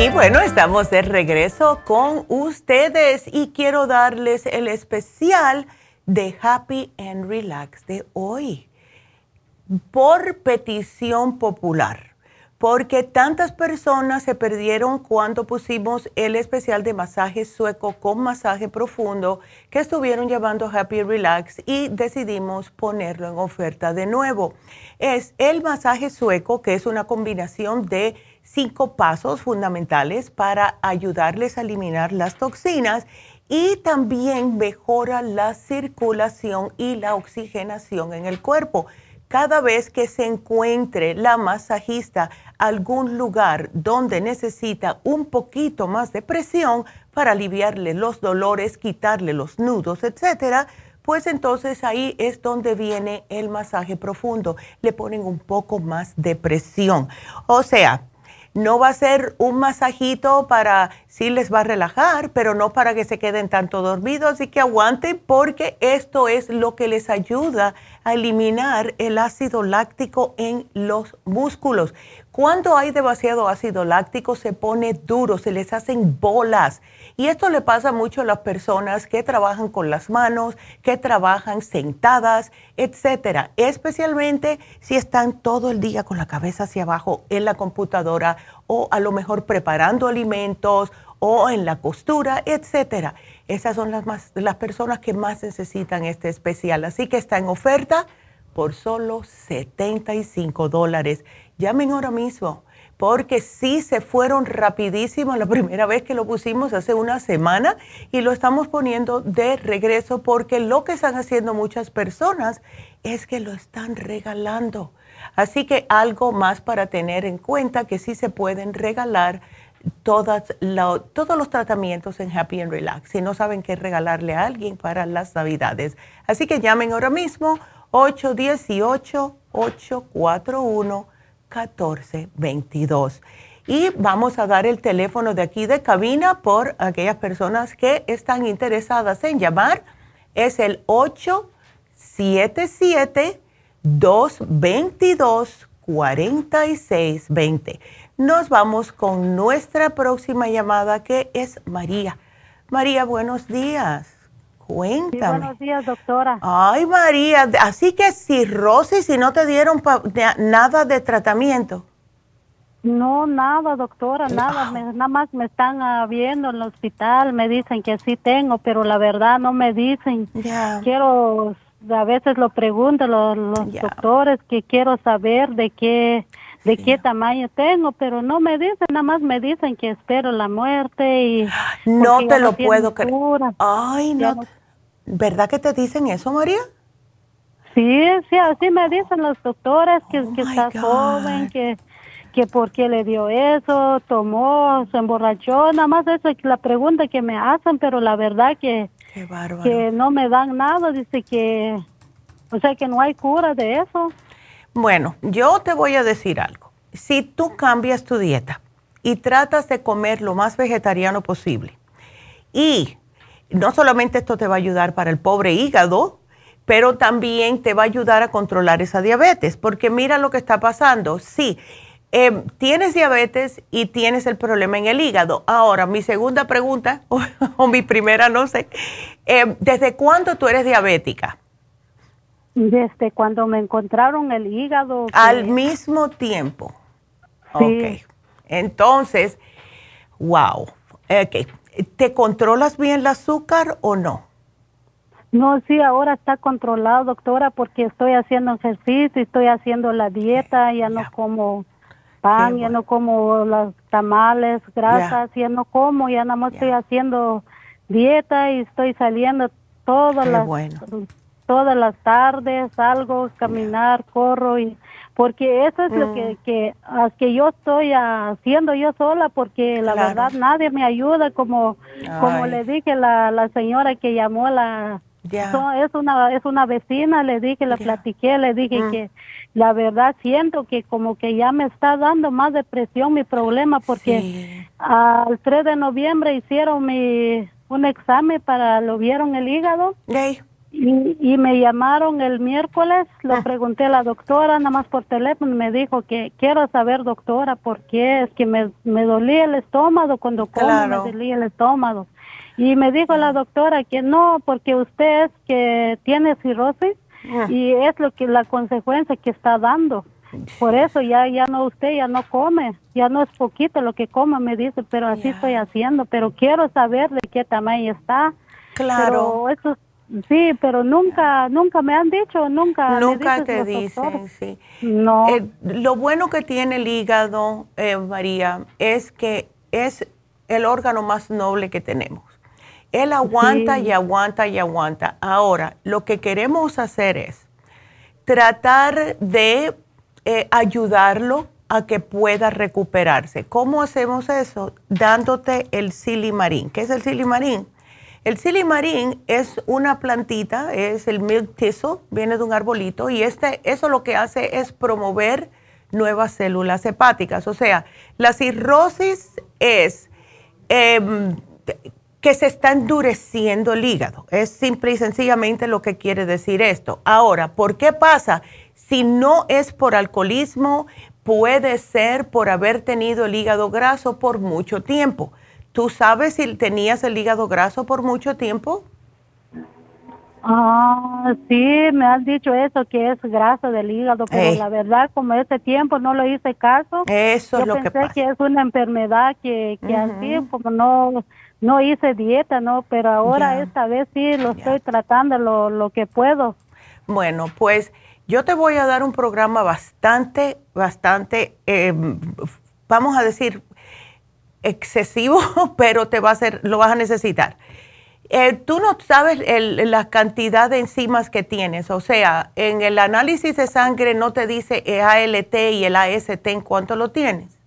Y bueno, estamos de regreso con ustedes y quiero darles el especial de Happy and Relax de hoy por petición popular porque tantas personas se perdieron cuando pusimos el especial de masaje sueco con masaje profundo que estuvieron llevando Happy Relax y decidimos ponerlo en oferta de nuevo. Es el masaje sueco, que es una combinación de cinco pasos fundamentales para ayudarles a eliminar las toxinas y también mejora la circulación y la oxigenación en el cuerpo cada vez que se encuentre la masajista algún lugar donde necesita un poquito más de presión para aliviarle los dolores, quitarle los nudos, etcétera, pues entonces ahí es donde viene el masaje profundo. Le ponen un poco más de presión. O sea, no va a ser un masajito para, sí les va a relajar, pero no para que se queden tanto dormidos, así que aguanten porque esto es lo que les ayuda a eliminar el ácido láctico en los músculos. Cuando hay demasiado ácido láctico se pone duro, se les hacen bolas. Y esto le pasa mucho a las personas que trabajan con las manos, que trabajan sentadas, etcétera. Especialmente si están todo el día con la cabeza hacia abajo en la computadora o a lo mejor preparando alimentos o en la costura, etcétera. Esas son las, las personas que más necesitan este especial. Así que está en oferta por solo 75 dólares. Llamen ahora mismo, porque sí se fueron rapidísimo la primera vez que lo pusimos hace una semana y lo estamos poniendo de regreso porque lo que están haciendo muchas personas es que lo están regalando. Así que algo más para tener en cuenta que sí se pueden regalar todos los tratamientos en Happy and Relax si no saben qué regalarle a alguien para las navidades. Así que llamen ahora mismo 818-841-1422. Y vamos a dar el teléfono de aquí de cabina por aquellas personas que están interesadas en llamar. Es el 877-222-4620. Nos vamos con nuestra próxima llamada que es María. María, buenos días. Cuéntame. buenos días, doctora. Ay, María, así que cirrosis si no te dieron nada de tratamiento. No, nada, doctora, nada. nada más me están ah, viendo en el hospital, me dicen que sí tengo, pero la verdad no me dicen. Quiero, a veces lo pregunto los, los doctores que quiero saber de qué de qué tamaño tengo, pero no me dicen, nada más me dicen que espero la muerte y... No te lo puedo creer. Ay, no. ¿Verdad que te dicen eso, María? Sí, sí, así me dicen los doctores que, oh que está joven, que, que por qué le dio eso, tomó, se emborrachó, nada más eso es la pregunta que me hacen, pero la verdad que, que no me dan nada, dice que, o sea que no hay cura de eso. Bueno, yo te voy a decir algo. Si tú cambias tu dieta y tratas de comer lo más vegetariano posible y no solamente esto te va a ayudar para el pobre hígado, pero también te va a ayudar a controlar esa diabetes, porque mira lo que está pasando. Sí, Em, tienes diabetes y tienes el problema en el hígado. Ahora, mi segunda pregunta, o, mi primera, no sé, em, ¿desde cuándo tú eres diabética? Desde cuando me encontraron el hígado. Al mismo tiempo. Sí. Ok. Entonces, wow. Okay. ¿Te controlas bien el azúcar o no? No, sí, ahora está controlado, doctora, porque estoy haciendo ejercicio, estoy haciendo la dieta, ya no como pan, ya no como los tamales, grasas, ya no como, ya nada más estoy haciendo dieta y estoy saliendo todas las todas las tardes, salgo, caminar, corro y porque eso es lo que, mm. que, que yo estoy haciendo yo sola porque la verdad nadie me ayuda como como le dije la, la señora que llamó la es una es una vecina le dije le platiqué le dije mm. que la verdad siento que como que ya me está dando más depresión mi problema porque al 3 de noviembre hicieron mi un examen para lo vieron el hígado y, me llamaron el miércoles, lo ah. pregunté a la doctora, nada más por teléfono, me dijo que quiero saber, doctora, por qué es que me, me dolía el estómago cuando como, me dolía el estómago. Y me dijo la doctora que no, porque usted es que tiene cirrosis ah. y es lo que la consecuencia que está dando. Por eso ya ya no usted ya no come, ya no es poquito lo que come, me dice, pero así estoy haciendo, pero quiero saber de qué tamaño está. Claro. Pero eso Sí, pero nunca, nunca me han dicho, nunca. Nunca te dicen, sí. No. Eh, lo bueno que tiene el hígado, eh, María, es que es el órgano más noble que tenemos. Él aguanta y aguanta y aguanta. Ahora, lo que queremos hacer es tratar de eh, ayudarlo a que pueda recuperarse. ¿Cómo hacemos eso? Dándote el silimarín. ¿Qué es el silimarín? El silimarín es una plantita, es el milk thistle, viene de un arbolito y este, eso lo que hace es promover nuevas células hepáticas. O sea, la cirrosis es em, que se está endureciendo el hígado. Es simple y sencillamente lo que quiere decir esto. Ahora, ¿por qué pasa? Si no es por alcoholismo, puede ser por haber tenido el hígado graso por mucho tiempo. ¿Tú sabes si tenías el hígado graso por mucho tiempo? Ah, sí, me has dicho eso, que es grasa del hígado, pero la verdad, como ese tiempo no lo hice caso, eso es lo que pasa. que es una enfermedad que, que así, como no, no hice dieta, ¿no? Pero ahora esta vez sí lo estoy tratando lo, lo que puedo. Bueno, pues yo te voy a dar un programa bastante, bastante, eh, vamos a decir, excesivo, pero te va a hacer, lo vas a necesitar. Eh, tú no sabes la cantidad de enzimas que tienes, o sea, en el análisis de sangre no te dice el ALT y el AST en cuánto lo tienes.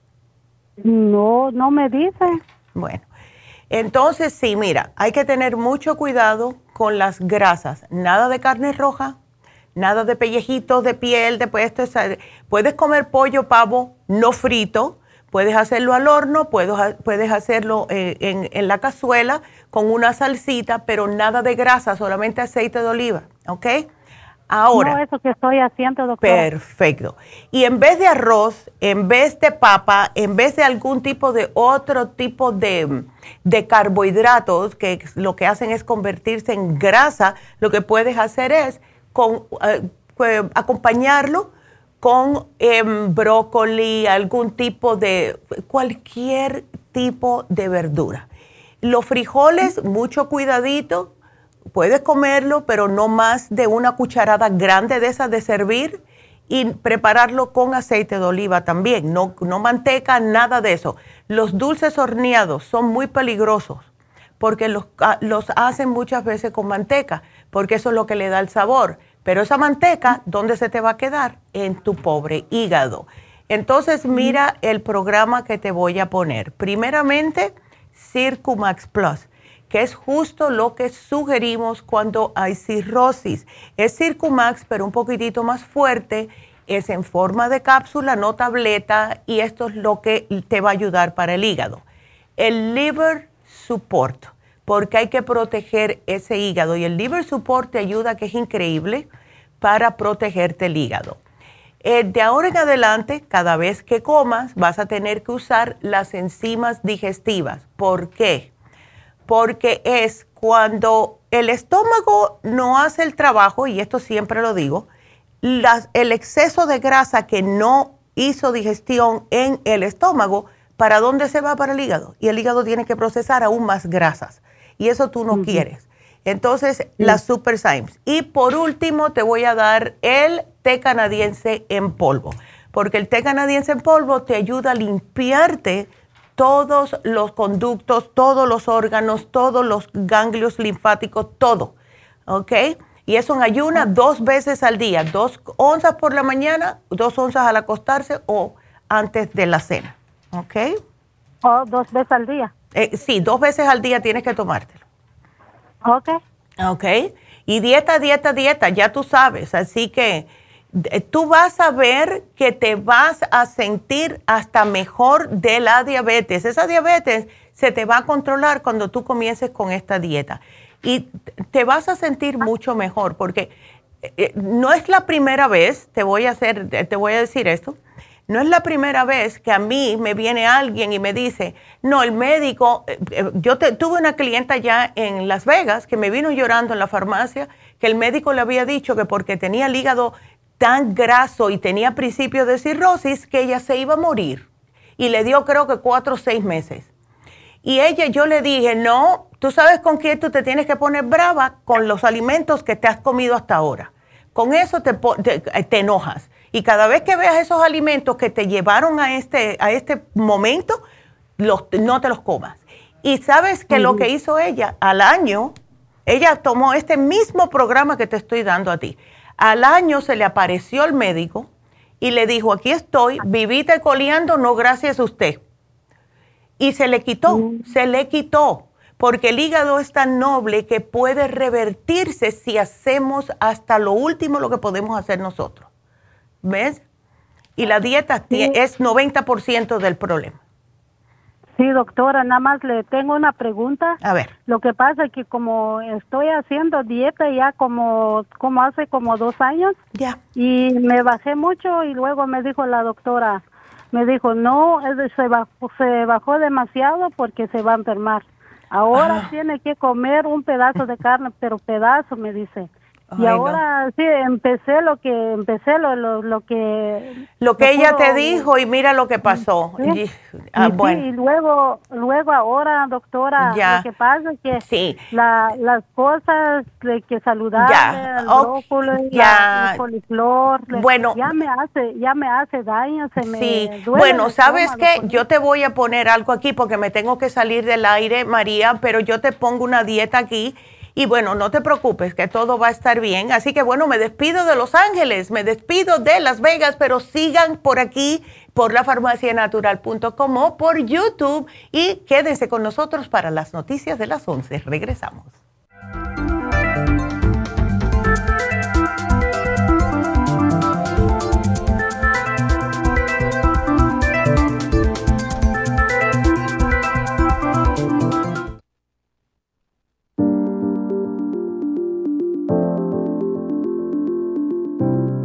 No, no me dice. Bueno, entonces sí, mira, hay que tener mucho cuidado con las grasas, nada de carne roja, nada de pellejitos de piel, de puesto, puedes comer pollo, pavo, no frito, Puedes hacerlo al horno, puedes, puedes hacerlo eh, en, la cazuela con una salsita, pero nada de grasa, solamente aceite de oliva, ¿ok? Ahora. No, eso que estoy haciendo, doctor. Perfecto. Y en vez de arroz, en vez de papa, en vez de algún tipo de otro tipo de, carbohidratos que lo que hacen es convertirse en grasa, lo que puedes hacer es con, eh, pues, acompañarlo con em, brócoli, algún tipo de, cualquier tipo de verdura. Los frijoles, mucho cuidadito, puedes comerlo, pero no más de una cucharada grande de esas de servir y prepararlo con aceite de oliva también, no, no manteca, nada de eso. Los dulces horneados son muy peligrosos porque los, ah, los hacen muchas veces con manteca, porque eso es lo que le da el sabor pero esa manteca, ¿dónde se te va a quedar? En tu pobre hígado. Entonces, mira el programa que te voy a poner. Primeramente, Circumax Plus, que es justo lo que sugerimos cuando hay cirrosis. Es Circumax, pero un poquitito más fuerte. Es en forma de cápsula, no tableta, y esto es lo que te va a ayudar para el hígado. El Liver Support porque hay que proteger ese hígado y el liver support te ayuda, que es increíble, para protegerte el hígado. Eh, de ahora en adelante, cada vez que comas, vas a tener que usar las enzimas digestivas. ¿Por qué? Porque es cuando el estómago no hace el trabajo, y esto siempre lo digo, el exceso de grasa que no hizo digestión en el estómago, ¿para dónde se va? Para el hígado. Y el hígado tiene que procesar aún más grasas. Y eso tú no quieres. Entonces, las Super Symes. Y por último, te voy a dar el té canadiense en polvo. Porque el té canadiense en polvo te ayuda a limpiarte todos los conductos, todos los órganos, todos los ganglios linfáticos, todo. ¿Ok? Y eso en ayuna dos veces al día, dos onzas por la mañana, dos onzas al acostarse o antes de la cena. ¿Ok? O dos veces al día. Eh, sí, dos veces al día tienes que tomártelo. Ok. Ok. Y dieta, dieta, dieta, ya tú sabes. Así que eh, tú vas a ver que te vas a sentir hasta mejor de la diabetes. Esa diabetes se te va a controlar cuando tú comiences con esta dieta. Y te vas a sentir mucho mejor porque eh, no es la primera vez, te voy a hacer, te voy a decir esto, no es la primera vez que a mí me viene alguien y me dice, no, el médico, eh, eh, yo tuve una clienta ya en Las Vegas que me vino llorando en la farmacia, que el médico le había dicho que porque tenía el hígado tan graso y tenía principios de cirrosis, que ella se iba a morir. Y le dio creo que cuatro o seis meses. Y ella, yo le dije, no, tú sabes con quién tú te tienes que poner brava con los alimentos que te has comido hasta ahora. Con eso te, te enojas. Y cada vez que veas esos alimentos que te llevaron a este, a este momento, los, no te los comas. Y sabes que lo que hizo ella al año, ella tomó este mismo programa que te estoy dando a ti. Al año se le apareció el médico y le dijo, aquí estoy, vivite coleando, no gracias a usted. Y se le quitó, se le quitó, porque el hígado es tan noble que puede revertirse si hacemos hasta lo último lo que podemos hacer nosotros. ¿Ves? Y la dieta es 90% del problema. Sí, doctora, nada más le tengo una pregunta. A ver. Lo que pasa es que como estoy haciendo dieta ya como, como hace como dos años. Ya. Y me bajé mucho y luego me dijo la doctora, me dijo, no, se bajó, se bajó demasiado porque se va a enfermar. Ahora ah. tiene que comer un pedazo de carne, pero pedazo, me dice y ahora sí empecé lo que empecé lo, lo, lo que lo que ella te dijo y mira lo que pasó y, ah, bueno. y luego luego ahora doctora ya. lo que pasa es que sí. la, las cosas de que saludar el brócoli ya. el coliflor bueno ya me hace ya me hace daño se me sí bueno sabes qué yo te voy a poner algo aquí porque me tengo que salir del aire María pero yo te pongo una dieta aquí y bueno, no te preocupes, que todo va a estar bien. Así que bueno, me despido de Los Ángeles, me despido de Las Vegas, pero sigan por aquí, por lafarmacianatural.com o por YouTube y quédense con nosotros para las noticias de las 11. Regresamos.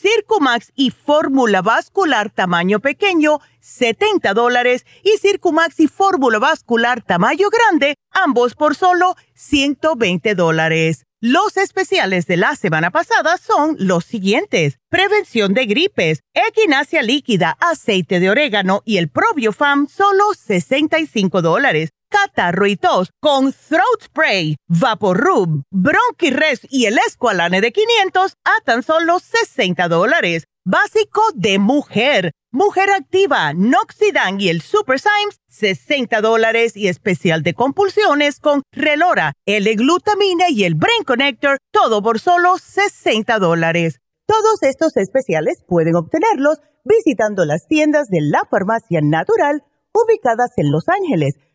Circumax y fórmula vascular tamaño pequeño, 70 dólares, y Circumax y fórmula vascular tamaño grande, ambos por solo 120 dólares. Los especiales de la semana pasada son los siguientes. Prevención de gripes, equinacia líquida, aceite de orégano y el probiofam, solo 65 dólares catarro y tos con throat spray, vaporub, bronchirres y el escualane de 500 a tan solo 60 dólares. Básico de mujer, mujer activa, Noxidan y el Super Symes, 60 dólares y especial de compulsiones con Relora, L-glutamina y el Brain Connector, todo por solo 60 dólares. Todos estos especiales pueden obtenerlos visitando las tiendas de la farmacia natural ubicadas en Los Ángeles,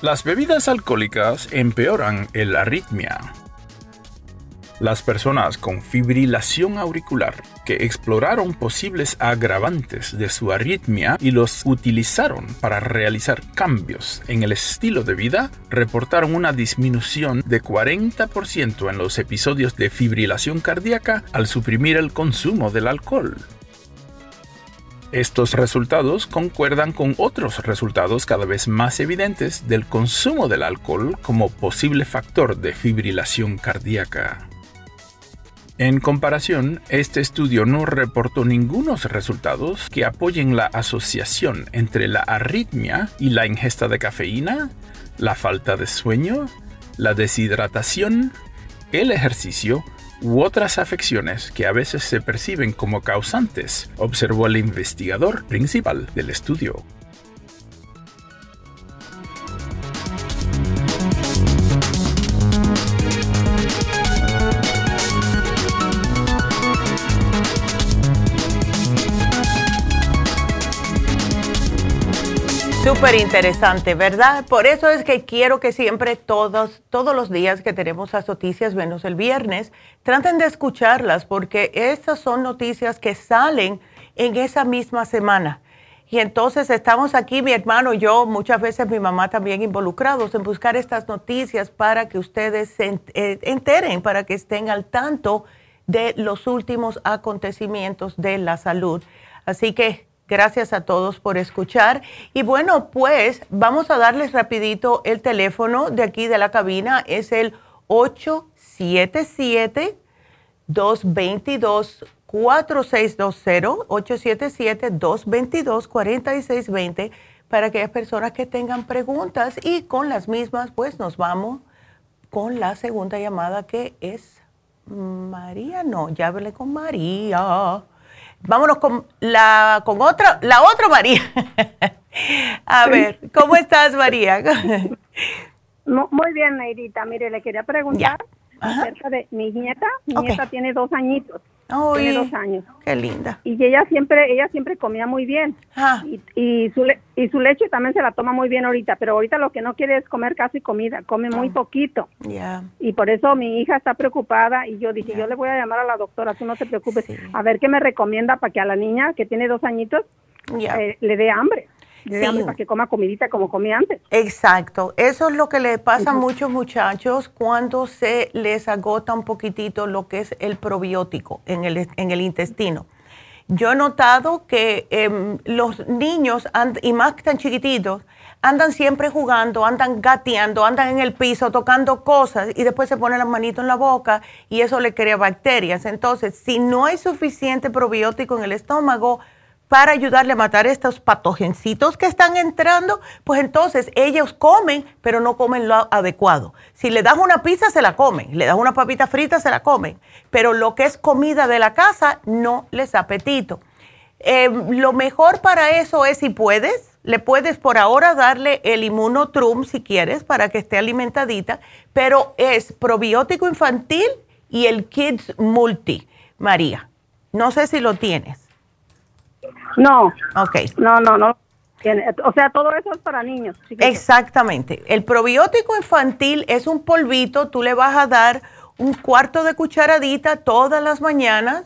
Las bebidas alcohólicas empeoran el arritmia. Las personas con fibrilación auricular que exploraron posibles agravantes de su arritmia y los utilizaron para realizar cambios en el estilo de vida reportaron una disminución de 40% en los episodios de fibrilación cardíaca al suprimir el consumo del alcohol. Estos resultados concuerdan con otros resultados cada vez más evidentes del consumo del alcohol como posible factor de fibrilación cardíaca. En comparación, este estudio no reportó ningunos resultados que apoyen la asociación entre la arritmia y la ingesta de cafeína, la falta de sueño, la deshidratación, el ejercicio u otras afecciones que a veces se perciben como causantes, observó el investigador principal del estudio. Súper interesante, ¿verdad? Por eso es que quiero que siempre todos, todos los días que tenemos las noticias, menos el viernes, traten de escucharlas porque estas son noticias que salen en esa misma semana. Y entonces estamos aquí, mi hermano yo, muchas veces mi mamá también involucrados en buscar estas noticias para que ustedes se eh, enteren, para que estén al tanto de los últimos acontecimientos de la salud. Así que Gracias a todos por escuchar. Y bueno, pues vamos a darles rapidito el teléfono de aquí de la cabina. Es el 877-222-4620, 877-222-4620, para aquellas personas que tengan preguntas. Y con las mismas, pues nos vamos con la segunda llamada que es María. No, ya hablé con María. Vámonos con la con otra, la otra María. A ver, ¿cómo estás, María? Muy bien, Neidita. Mire, le quería preguntar acerca de mi nieta. Mi nieta tiene dos añitos. tiene dos años. Qué linda. Y ella siempre, ella siempre comía muy bien. Ah. Y, su y su leche también se la toma muy bien ahorita, pero ahorita lo que no quiere es comer casi comida, come muy ah. poquito. Y por eso mi hija está preocupada y yo dije, yo le voy a llamar a la doctora, tú no te preocupes, a ver qué me recomienda para que a la niña que tiene dos añitos eh, le dé hambre para que coma comidita como comía antes. Exacto. Eso es lo que le pasa a muchos muchachos cuando se les agota un poquitito lo que es el probiótico en el, en el intestino. Yo he notado que em, los niños, y más que tan chiquititos, andan siempre jugando, andan gateando, andan en el piso tocando cosas y después se ponen las manitos en la boca y eso le crea bacterias. Entonces, si no hay suficiente probiótico en el estómago, para ayudarle a matar estos patogencitos que están entrando, pues entonces ellos comen, pero no comen lo adecuado. Si le das una pizza, se la comen, le das una papita frita, se la comen, pero lo que es comida de la casa no les apetito. Em, lo mejor para eso es si puedes, le puedes por ahora darle el inmunotrum si quieres para que esté alimentadita, pero es probiótico infantil y el Kids Multi, María. No sé si lo tienes. No. Ok. No, no, no. O sea, todo eso es para niños. Exactamente. El probiótico infantil es un polvito, tú le vas a dar un cuarto de cucharadita todas las mañanas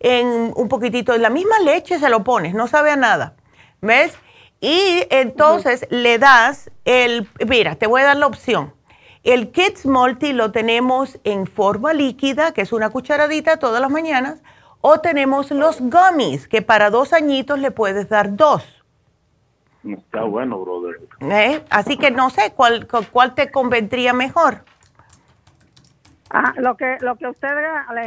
en un poquitito de la misma leche se lo pones, no sabe a nada. ¿Ves? Y entonces le das el, mira, te voy a dar la opción. El Kids Multi lo tenemos en forma líquida, que es una cucharadita todas las mañanas, o tenemos los gummies, que para dos añitos le puedes dar dos. Está bueno, brother. ¿Eh? Así que no sé cuál, cuál te convendría mejor. Ah, lo que lo que usted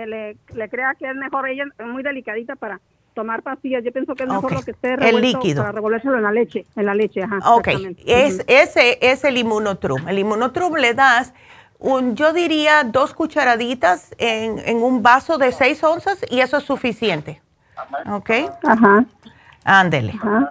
le, le, crea que es mejor, ella es muy delicadita para tomar pastillas. Yo pienso que es mejor lo que esté el líquido. para revolvérselo en la leche, en la leche, ajá. Ok, es, ese es el inmunotrum. El inmunotrum le das yo diría dos cucharaditas en, un vaso de seis onzas y eso es suficiente. ¿Ok? Ajá. Ándele. Ajá.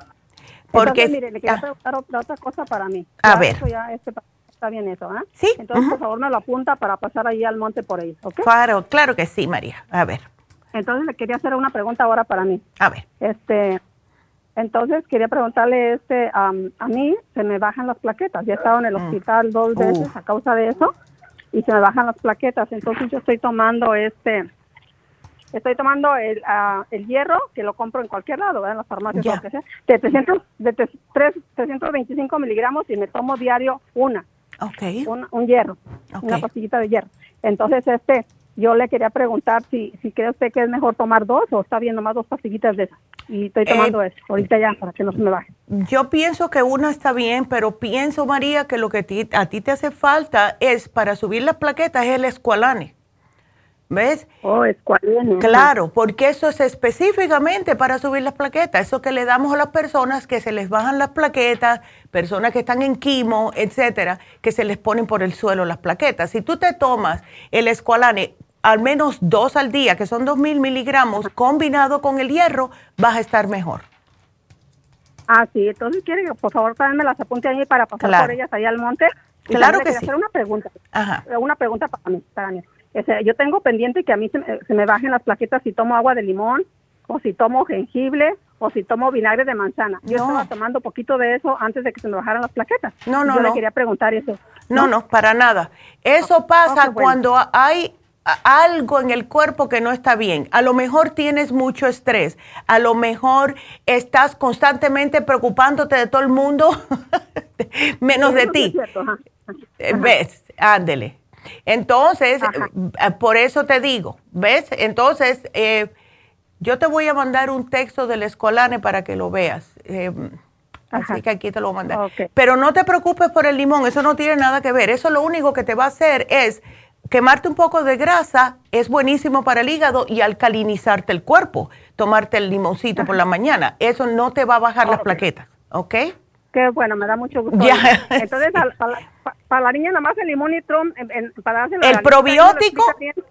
Porque, mire, le quería ah. preguntar otra cosa para mí. A ver. Este, está bien eso, ¿ah? Sí. Entonces, por favor, me lo apunta para pasar ahí al monte por ahí, ¿ok? Claro, claro que sí, María. A ver. Entonces, le quería hacer una pregunta ahora para mí. A ver. Este, entonces, quería preguntarle, este, a mí se me bajan las plaquetas. Ya he estado en el mm. hospital dos veces uh. a causa de eso y se me bajan las plaquetas. Entonces yo estoy tomando este, estoy tomando el, ah, el hierro, que lo compro en cualquier lado, en las farmacias, lo que sea, de, 300, de 3, 325 miligramos y me tomo diario una. Okay. Un, un hierro, una pastillita de hierro. Entonces, este, yo le quería preguntar si, si cree usted que es mejor tomar dos o está viendo más dos pastillitas de esas. Y estoy tomando eh, eso, ahorita ya, para que no se me baje. Yo pienso que una está bien, pero pienso, María, que lo que a ti te hace falta es, para subir las plaquetas, es el escualane. ¿Ves? Oh, escualane. Claro, porque eso es específicamente para subir las plaquetas. Eso que le damos a las personas que se les bajan las plaquetas, personas que están en quimo, etcétera, que se les ponen por el suelo las plaquetas. Si tú te tomas el escualane al menos dos al día, que son dos mil miligramos, combinado con el hierro, vas a estar mejor. Ah, sí, entonces quiere que por favor también me las apunte ahí para pasar por ellas ahí al monte. claro que sí. hacer una pregunta. Ajá. Una pregunta para mí, para mí. yo tengo pendiente que a mí se me, bajen las plaquetas si tomo agua de limón, o si tomo jengibre, o si tomo vinagre de manzana. Yo estaba tomando poquito de eso antes de que se me bajaran las plaquetas. No, no, yo le quería preguntar eso. No, no, para nada. Eso pasa cuando hay algo en el cuerpo que no está bien. A lo mejor tienes mucho estrés, a lo mejor estás constantemente preocupándote de todo el mundo, menos de ti. Eh, ¿Ves? Ándele. Entonces, eh, por eso te digo, ¿ves? Entonces, eh, yo te voy a mandar un texto del Escolane para que lo veas. así que aquí te lo voy a mandar. Pero no te preocupes por el limón, eso no tiene nada que ver. Eso lo único que te va a hacer es quemarte un poco de grasa es buenísimo para el hígado y alcalinizarte el cuerpo. Tomarte el limoncito por la mañana. Eso no te va a bajar las plaquetas, ¿ok? Qué bueno, me da mucho gusto. Entonces, para, la niña nada más el limón y trom, para El probiótico,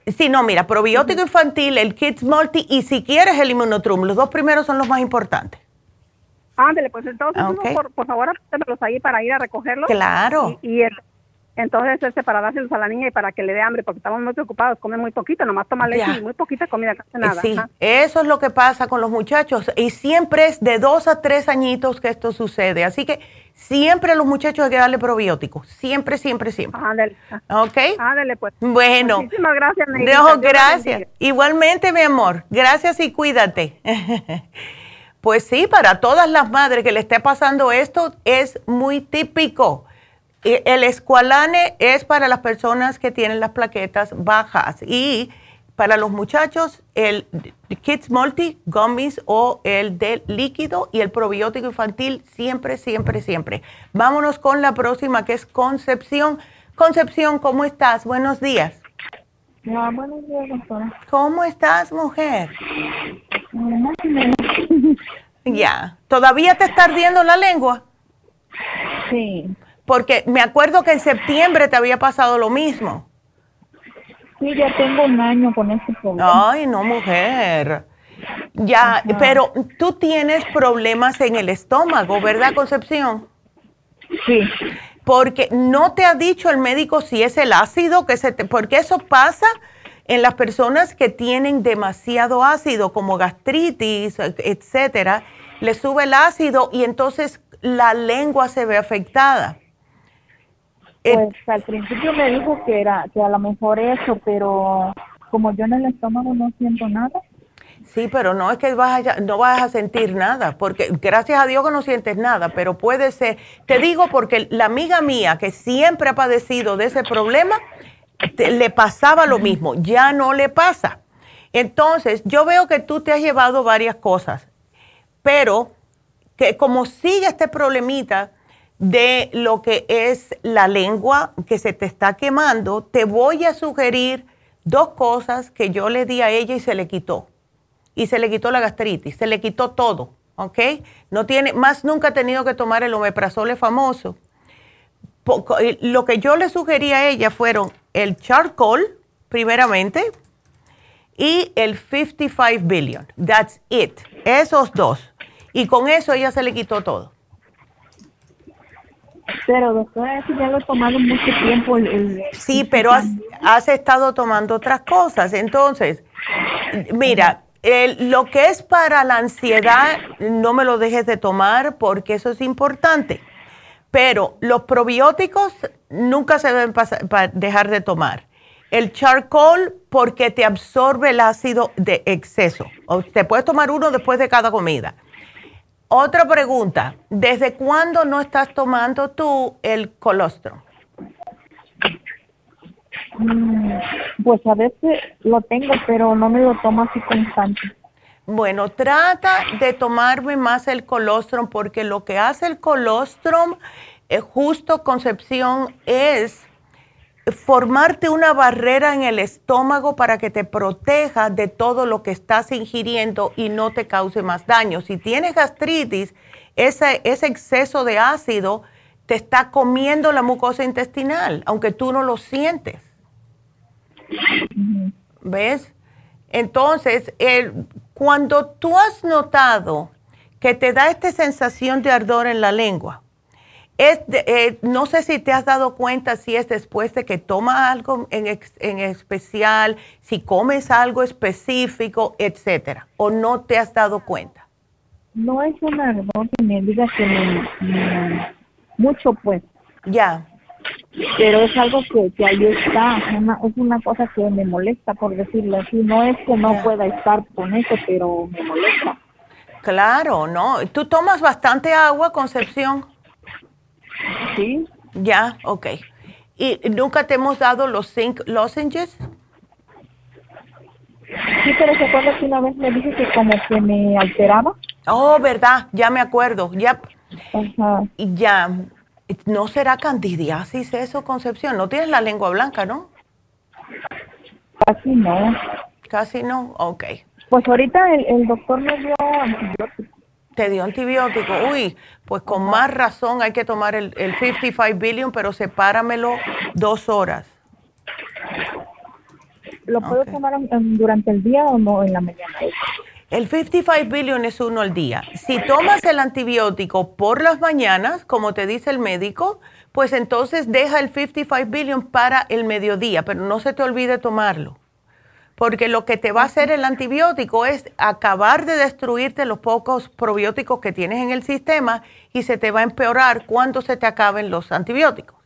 sí, no, mira, probiótico infantil, el Kids Multi y si quieres el inmunotrum, los dos primeros son los más importantes. Ándale, pues entonces, por, por, favor, apúntamelos ahí para ir a recogerlos. Claro. Y, y, entonces, para dárselos a la niña y para que le dé hambre, porque estamos muy preocupados, come muy poquito, nomás toma leche y muy poquita comida, casi nada. Sí, eso es lo que pasa con los muchachos y siempre es de dos a tres añitos que esto sucede. Así que siempre a los muchachos hay que darle probióticos, siempre, siempre, siempre. Ándale. ¿Ok? Ándale, pues. Bueno. Muchísimas gracias, No, gracias. Igualmente, mi amor. Gracias y cuídate. pues sí, para todas las madres que le esté pasando esto, es muy típico el escualane es para las personas que tienen las plaquetas bajas y para los muchachos el Kids Multi, Gummies o el de líquido y el probiótico infantil siempre, siempre, siempre. Vámonos con la próxima que es Concepción. Concepción, ¿cómo estás? Buenos días. buenos días, doctora. ¿Cómo estás, mujer? ya. ¿Todavía te está ardiendo la lengua? Sí. Porque me acuerdo que en septiembre te había pasado lo mismo. Sí, ya tengo un año con ese problema. Ay, no, mujer. Ya, pero tú tienes problemas en el estómago, ¿verdad, Concepción? Sí. Porque no te ha dicho el médico si es el ácido que se te, porque eso pasa en las personas que tienen demasiado ácido, como gastritis, etcétera, le sube el ácido y entonces la lengua se ve afectada. Eh, pues al principio me dijo que era que a lo mejor eso, pero como yo en el estómago no siento nada. Sí, pero no es que vas a, no vas a sentir nada, porque gracias a Dios que no sientes nada, pero puede ser, te digo porque la amiga mía que siempre ha padecido de ese problema, le pasaba lo mismo, ya no le pasa. Entonces, yo veo que tú te has llevado varias cosas, pero que como sigue este problemita, de lo que es la lengua que se te está quemando, te voy a sugerir dos cosas que yo le di a ella y se le quitó. Y se le quitó la gastritis, se le quitó todo, ¿ok? No tiene, más nunca ha tenido que tomar el omeprazole famoso. Lo que yo le sugerí a ella fueron el charcoal, primeramente, y el 55 billion. That's it. Esos dos. Y con eso ella se le quitó todo. Pero doctora, eso ya lo he tomado mucho tiempo. sí, pero has, estado tomando otras cosas. Entonces, mira, lo que es para la ansiedad, no me lo dejes de tomar porque eso es importante. Pero los probióticos nunca se deben dejar de tomar. El charcoal porque te absorbe el ácido de exceso. O te puedes tomar uno después de cada comida. Otra pregunta, ¿desde cuándo no estás tomando tú el colostrum? Mm, pues a veces lo tengo, pero no me lo tomo así constante. Bueno, trata de tomarme más el colostrum porque lo que hace el colostrum, eh, justo Concepción, es formarte una barrera en el estómago para que te proteja de todo lo que estás ingiriendo y no te cause más daño. Si tienes gastritis, ese, exceso de ácido te está comiendo la mucosa intestinal, aunque tú no lo sientes. ¿Ves? Entonces, cuando tú has notado que te da esta sensación de ardor en la lengua, es eh, no sé si te has dado cuenta si es después de que tomas algo en, en, especial, si comes algo específico, etcétera, o no te has dado cuenta. No es un ardor que me diga que me, mucho pues. Ya pero es algo que, que ahí está, es una cosa que me molesta, por decirlo así. No es que no pueda estar con eso, pero me molesta. Claro, ¿no? ¿Tú tomas bastante agua, Concepción? Sí. Ya, ok. ¿Y nunca te hemos dado los zinc lozenges? Sí, pero se acuerda que una vez me dije que como que me alteraba. Oh, verdad, ya me acuerdo, ya. Ajá. Ya, ¿No será candidiasis eso, Concepción? No tienes la lengua blanca, ¿no? Casi no. Casi no, ok. Pues ahorita el, doctor me dio antibiótico. Te dio antibiótico. Uy, pues con más razón hay que tomar el, el 55 billion, pero sepáramelo dos horas. ¿Lo puedo tomar durante el día o no en la mañana? El 55 billion es uno al día. Si tomas el antibiótico por las mañanas, como te dice el médico, pues entonces deja el 55 billion para el mediodía, pero no se te olvide tomarlo. Porque lo que te va a hacer el antibiótico es acabar de destruirte los pocos probióticos que tienes en el sistema y se te va a empeorar cuando se te acaben los antibióticos.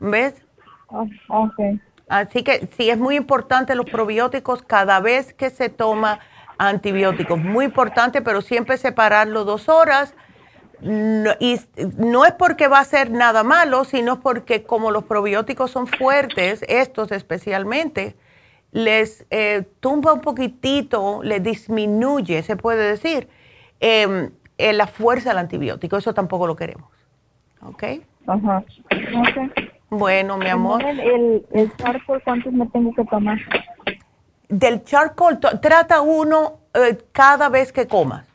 ¿Ves? Ah, okay. Así que sí es muy importante los probióticos cada vez que se toma antibióticos. Muy importante, pero siempre separarlo dos horas. y no es porque va a ser nada malo, sino porque como los probióticos son fuertes, estos especialmente, les eh, tumba un poquitito, les disminuye, se puede decir, em, eh, la fuerza del antibiótico. Eso tampoco lo queremos. ¿Ok? Ajá. Bueno, mi amor. El, el, ¿cuántos me tengo que tomar? del charcoal, trata uno eh, cada vez que comas.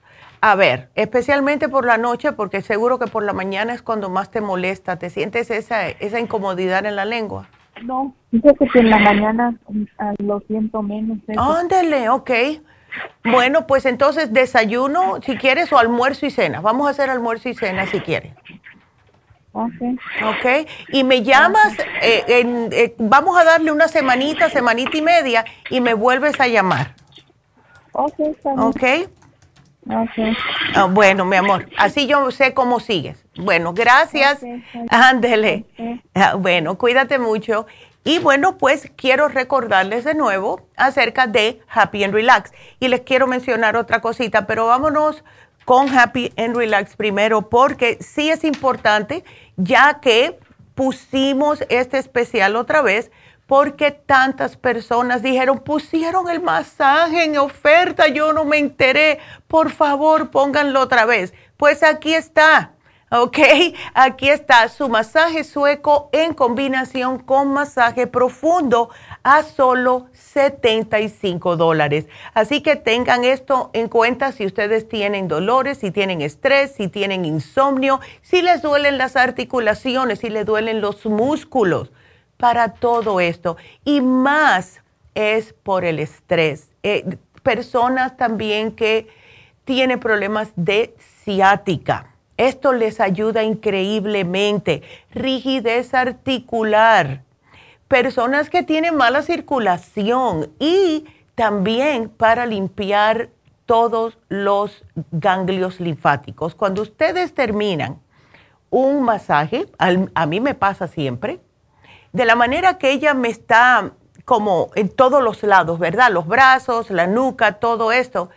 A ver, especialmente por la noche, porque seguro que por la mañana es cuando más te molesta. ¿Te sientes esa, esa incomodidad en la lengua? No, dice que en la mañana ah, lo siento menos. Ándele, ok. Bueno, pues entonces desayuno, si quieres, o almuerzo y cena. Vamos a hacer almuerzo y cena si quieres. Okay. ok. Y me llamas, eh, eh, vamos a darle una semanita, semanita y media, y me vuelves a llamar. Ok. Ok. Ah, bueno, mi amor, así yo sé cómo sigues. Bueno, gracias. Ándele. Ah, bueno, cuídate mucho. Y bueno, pues quiero recordarles de nuevo acerca de Happy and Relax. Y les quiero mencionar otra cosita, pero vámonos con Happy and Relax primero, porque sí es importante, ya que pusimos este especial otra vez, porque tantas personas dijeron, pusieron el masaje en oferta, yo no me enteré, por favor pónganlo otra vez. Pues aquí está. ¿ok? Aquí está su masaje sueco en combinación con masaje profundo a solo 75 dólares. Así que tengan esto en cuenta si ustedes tienen dolores, si tienen estrés, si tienen insomnio, si les duelen las articulaciones, si les duelen los músculos, para todo esto. Y más es por el estrés. Eh, personas también que tienen problemas de ciática esto les ayuda increíblemente. Rigidez articular. Personas que tienen mala circulación y también para limpiar todos los ganglios linfáticos. Cuando ustedes terminan un masaje, a mí me pasa siempre, de la manera que ella me está como en todos los lados, ¿verdad? Los brazos, la nuca, todo esto.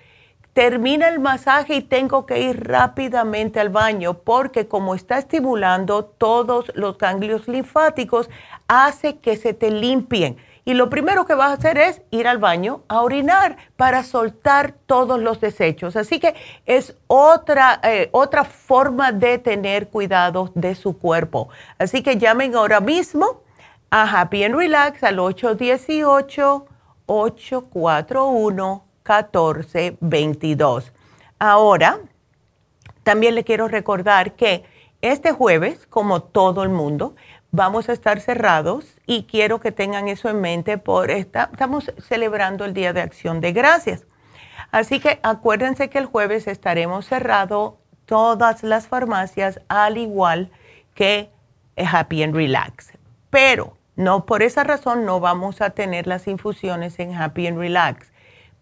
Termina el masaje y tengo que ir rápidamente al baño porque como está estimulando todos los ganglios linfáticos, hace que se te limpien. Y lo primero que vas a hacer es ir al baño a orinar para soltar todos los desechos. Así que es otra, eh, otra forma de tener cuidado de su cuerpo. Así que llamen ahora mismo a Happy and Relax al 818-841-1422. Ahora, también le quiero recordar que este jueves, como todo el mundo, vamos a estar cerrados y quiero que tengan eso en mente por esta, estamos celebrando el Día de Acción de Gracias. Así que acuérdense que el jueves estaremos cerrados todas las farmacias al igual que Happy and Relax. Pero no por esa razón no vamos a tener las infusiones en Happy and Relax.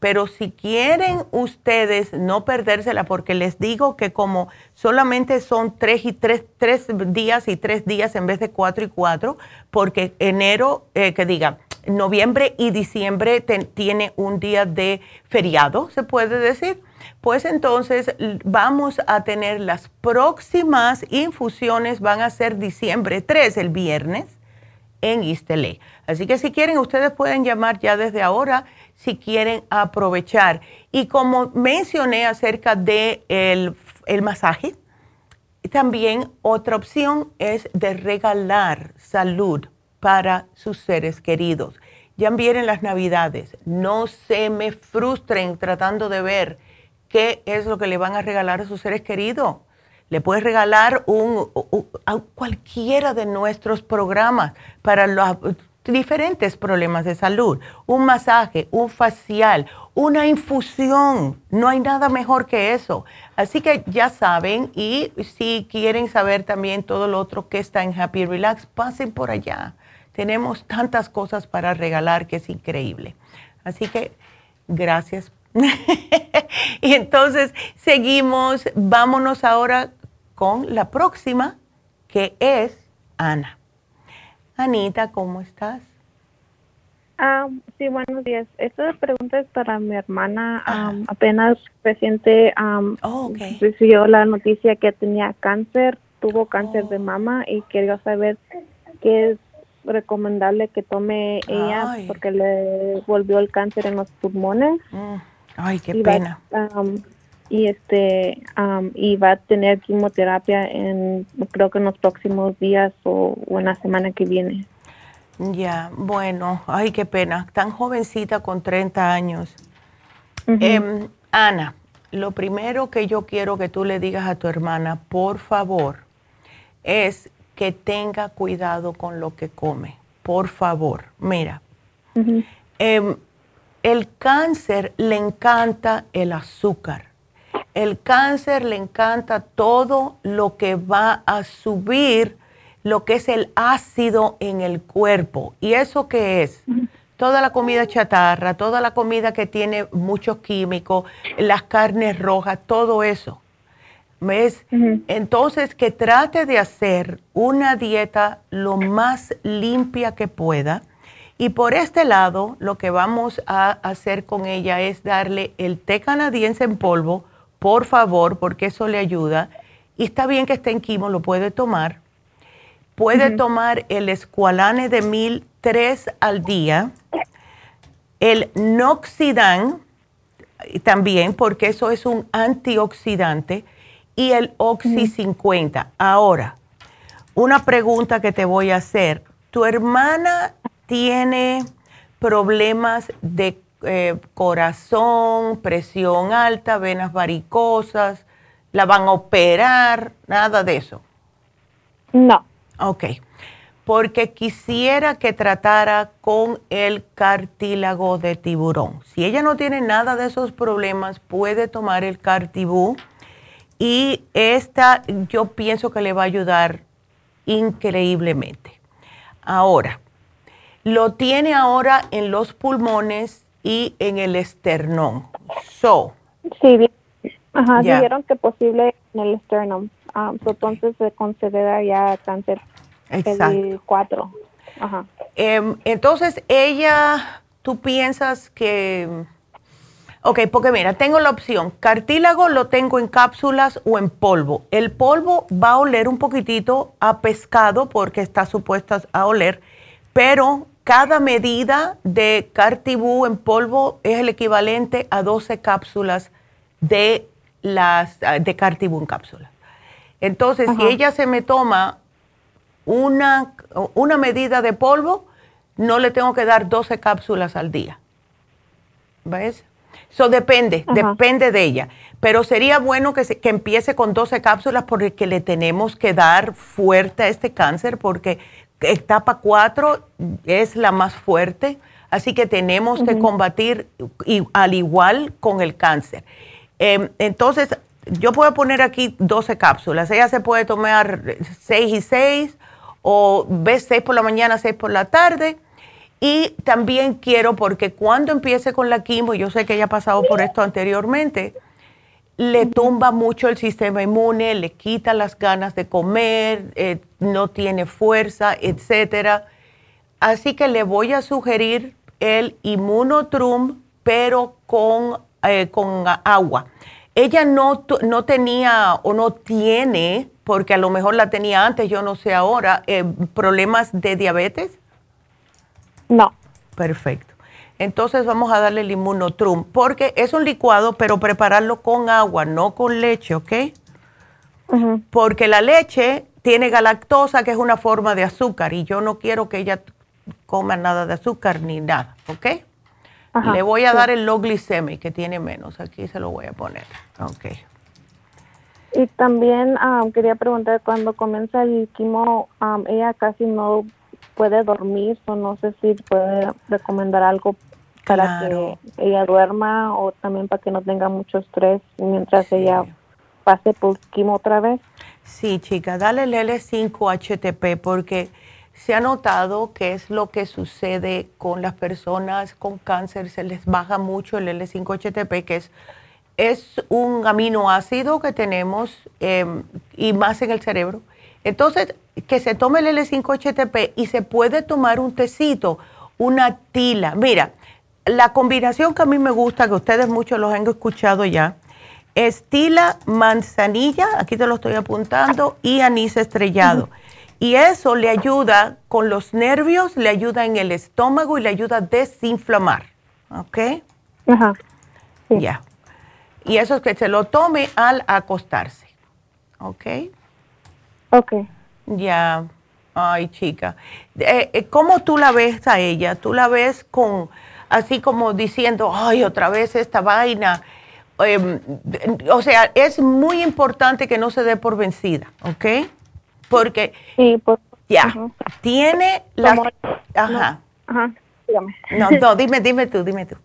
Pero si quieren ustedes no perdérsela, porque les digo que como solamente son tres y tres, tres días y tres días en vez de cuatro y cuatro, porque enero, eh, que diga, noviembre y diciembre tiene un día de feriado, se puede decir. Pues entonces vamos a tener las próximas infusiones, van a ser diciembre 3, el viernes, en East Así que si quieren, ustedes pueden llamar ya desde ahora si quieren aprovechar. Y como mencioné acerca del de el masaje, también otra opción es de regalar salud para sus seres queridos. Ya vienen las navidades, no se me frustren tratando de ver qué es lo que le van a regalar a sus seres queridos. Le puedes regalar un, a cualquiera de nuestros programas para los diferentes problemas de salud, un masaje, un facial, una infusión. No hay nada mejor que eso. Así que ya saben y si quieren saber también todo lo otro que está en Happy Relax, pasen por allá. Tenemos tantas cosas para regalar que es increíble. Así que gracias. y entonces seguimos. Vámonos ahora con la próxima, que es Ana. Anita, ¿cómo estás? Ah, sí, buenos días. Esta pregunta es para mi hermana. apenas reciente oh, recibió la noticia que tenía cáncer, tuvo cáncer de oh. mama y quería saber qué es recomendable que tome ella porque le volvió el cáncer en los pulmones. Mm. Ay, qué pena. Y este y va a tener quimioterapia en creo que en los próximos días o, en la semana que viene. Ya, bueno, ay, qué pena, tan jovencita con 30 años. Em, Ana, lo primero que yo quiero que tú le digas a tu hermana, por favor, es que tenga cuidado con lo que come. Por favor, mira, em, el cáncer le encanta el azúcar el cáncer le encanta todo lo que va a subir lo que es el ácido en el cuerpo. ¿Y eso qué es? Toda la comida chatarra, toda la comida que tiene muchos químicos, las carnes rojas, todo eso. ¿Ves? Entonces, que trate de hacer una dieta lo más limpia que pueda. Y por este lado, lo que vamos a hacer con ella es darle el té canadiense en polvo, por favor, porque eso le ayuda. Y está bien que esté en quimo, lo puede tomar. Puede tomar el escualane de mil tres al día, el noxidan también, porque eso es un antioxidante, y el Oxy 50. Ahora, una pregunta que te voy a hacer. ¿Tu hermana tiene problemas de eh, corazón, presión alta, venas varicosas, la van a operar, nada de eso. No. Ok, porque quisiera que tratara con el cartílago de tiburón. Si ella no tiene nada de esos problemas, puede tomar el cartibú y esta yo pienso que le va a ayudar increíblemente. Ahora, lo tiene ahora en los pulmones y en el esternón. So, sí, ajá, dijeron que posible en el esternón. um, entonces se considera ya cáncer el 4. Ajá. Em, entonces, ella, tú piensas que... Ok, porque mira, tengo la opción, cartílago lo tengo en cápsulas o en polvo. El polvo va a oler un poquitito a pescado porque está supuesta a oler, pero cada medida de cartibú en polvo es el equivalente a 12 cápsulas de las de cartibú en cápsulas. Entonces, si ella se me toma una, una medida de polvo, no le tengo que dar 12 cápsulas al día. ¿Ves? Eso depende, depende de ella. Pero sería bueno que, que empiece con 12 cápsulas porque le tenemos que dar fuerte a este cáncer porque etapa 4 es la más fuerte, así que tenemos que combatir y, al igual con el cáncer. Em, entonces, yo puedo poner aquí 12 cápsulas. Ella se puede tomar 6 y 6 o ves 6 por la mañana, 6 por la tarde. Y también quiero, porque cuando empiece con la quimo, yo sé que ella ha pasado por esto anteriormente, le tumba mucho el sistema inmune, le quita las ganas de comer, eh, no tiene fuerza, etcétera. Así que le voy a sugerir el inmunotrum, pero con, eh, con agua. Ella no, no tenía o no tiene, porque a lo mejor la tenía antes, yo no sé ahora, eh, problemas de diabetes. No. Perfecto. Entonces vamos a darle el inmunotrum, porque es un licuado, pero prepararlo con agua, no con leche, ¿ok? Porque la leche tiene galactosa, que es una forma de azúcar, y yo no quiero que ella coma nada de azúcar ni nada, ¿ok? Le voy a dar el low glycemic, que tiene menos. Aquí se lo voy a poner. Ok. Y también ah, quería preguntar, cuando comienza el quimo, ah, ella casi no puede dormir, o no sé si puede recomendar algo para que ella duerma o también para que no tenga mucho estrés mientras ella pase por quimo otra vez. Sí, chica, dale el L5-HTP porque se ha notado que es lo que sucede con las personas con cáncer, se les baja mucho el L5-HTP, que es, es un aminoácido que tenemos em, y más en el cerebro entonces, que se tome el L5-HTP y se puede tomar un tecito, una tila. Mira, la combinación que a mí me gusta, que ustedes muchos los han escuchado ya, es tila, manzanilla, aquí te lo estoy apuntando, y anís estrellado. Y eso le ayuda con los nervios, le ayuda en el estómago y le ayuda a desinflamar. ¿Ok? Ajá. Ya. Y eso es que se lo tome al acostarse. ¿Ok? Ok. Ya, ay chica. Eh, eh, ¿Cómo tú la ves a ella? ¿Tú la ves con, así como diciendo, ay, otra vez esta vaina? Em, o sea, es muy importante que no se dé por vencida, ¿ok? Porque sí, por, ya, tiene la... Ajá. ajá, dígame. No, no, dime, dime tú, dime tú.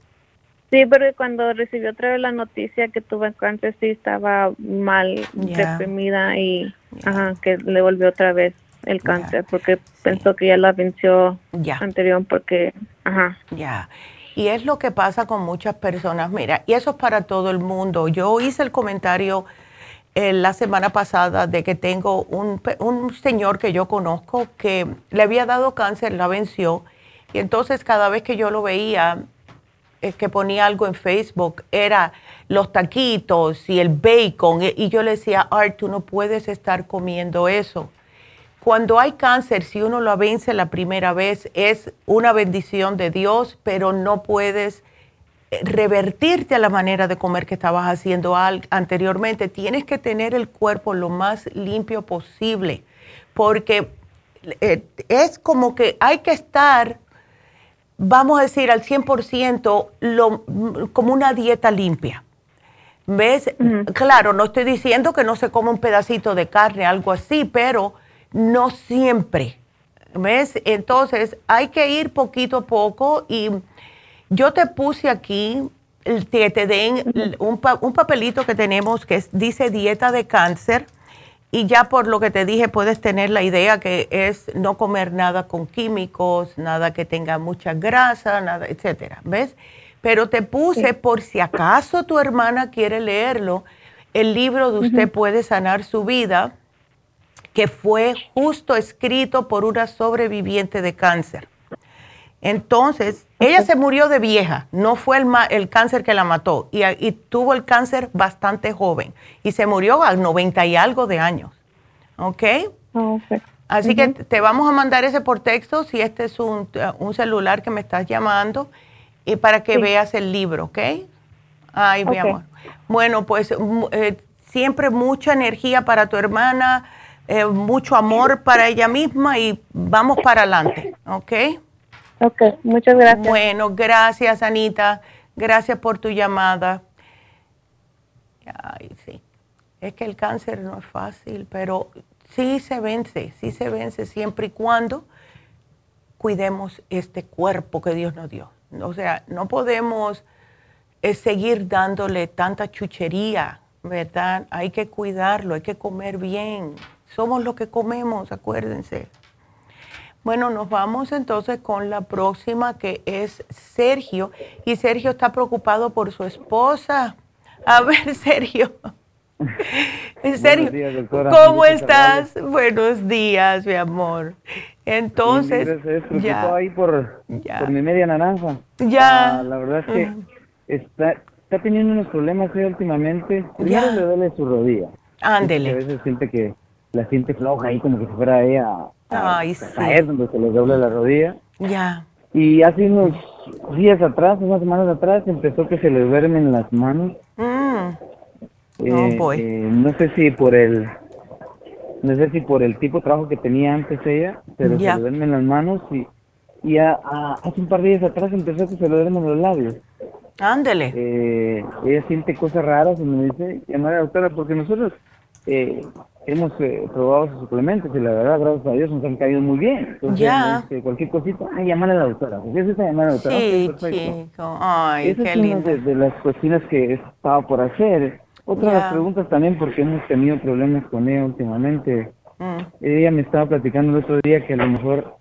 Sí, pero cuando recibió otra vez la noticia que tuvo cáncer, sí estaba mal, deprimida y ajá, que le volvió otra vez el cáncer porque pensó que ya la venció anterior porque, ajá. Ya. Y es lo que pasa con muchas personas, mira, y eso es para todo el mundo. Yo hice el comentario eh, la semana pasada de que tengo un, un señor que yo conozco que le había dado cáncer, la venció, y entonces cada vez que yo lo veía, es que ponía algo en Facebook, era los taquitos y el bacon. Y yo le decía, Art, tú no puedes estar comiendo eso. Cuando hay cáncer, si uno lo vence la primera vez, es una bendición de Dios, pero no puedes eh, revertirte a la manera de comer que estabas haciendo anteriormente. Tienes que tener el cuerpo lo más limpio posible, porque eh, es como que hay que estar vamos a decir, al 100% lo, como una dieta limpia. ¿Ves? Claro, no estoy diciendo que no se coma un pedacito de carne, algo así, pero no siempre. ¿Ves? Entonces hay que ir poquito a poco y yo te puse aquí que te den un, un papelito que tenemos que dice dieta de cáncer y ya por lo que te dije, puedes tener la idea que es no comer nada con químicos, nada que tenga mucha grasa, nada, etcétera, ¿ves? Pero te puse por si acaso tu hermana quiere leerlo, el libro de Usted puede sanar su vida, que fue justo escrito por una sobreviviente de cáncer. Entonces, ella se murió de vieja, no fue el, el cáncer que la mató, y, y, tuvo el cáncer bastante joven, y se murió a 90 y algo de años. ¿Ok? Así que te vamos a mandar ese por texto si este es un, celular que me estás llamando, y para que veas el libro, ¿ok? Ay, mi amor. Bueno, pues eh, siempre mucha energía para tu hermana, eh, mucho amor para ella misma y vamos para adelante, ¿ok? Ok, muchas gracias. Bueno, gracias Anita, gracias por tu llamada. Ay, sí, es que el cáncer no es fácil, pero sí se vence, sí se vence siempre y cuando cuidemos este cuerpo que Dios nos dio. O sea, no podemos eh, seguir dándole tanta chuchería, ¿verdad? Hay que cuidarlo, hay que comer bien. Somos lo que comemos, acuérdense. Bueno, nos vamos entonces con la próxima que es Sergio. Y Sergio está preocupado por su esposa. A ver, Sergio. En serio, ¿cómo estás? Buenos días, mi amor. Entonces, ya. ahí por, por, mi media naranja. Ya. Ah, la verdad es que está, está teniendo unos problemas últimamente. Primero le duele su rodilla. Ándele. A veces siente que la siente floja ahí como que si fuera ella a, caer donde se le doble la rodilla. Ya. Y hace unos días atrás, unas semanas atrás, empezó que se le duermen las manos. Mm. Eh, eh, no sé si por el no sé si por el tipo de trabajo que tenía antes ella, pero se le duermen las manos y, y hace un par de días atrás empezó que se le duermen los labios. Ándele. Eh, ella siente cosas raras y me dice, llamar a la doctora, porque nosotros eh, hemos eh, probado sus suplementos y la verdad, gracias a Dios, nos han caído muy bien. Entonces, ya. Este, cualquier cosita, ay, llamar a la doctora. Porque es llamar a la doctora. Sí, chico. Ay, Esa qué es lindo. una de, de, las cuestiones que estaba por hacer. Otra de las preguntas también, porque hemos tenido problemas con ella últimamente. Mm. Ella me estaba platicando el otro día que a lo mejor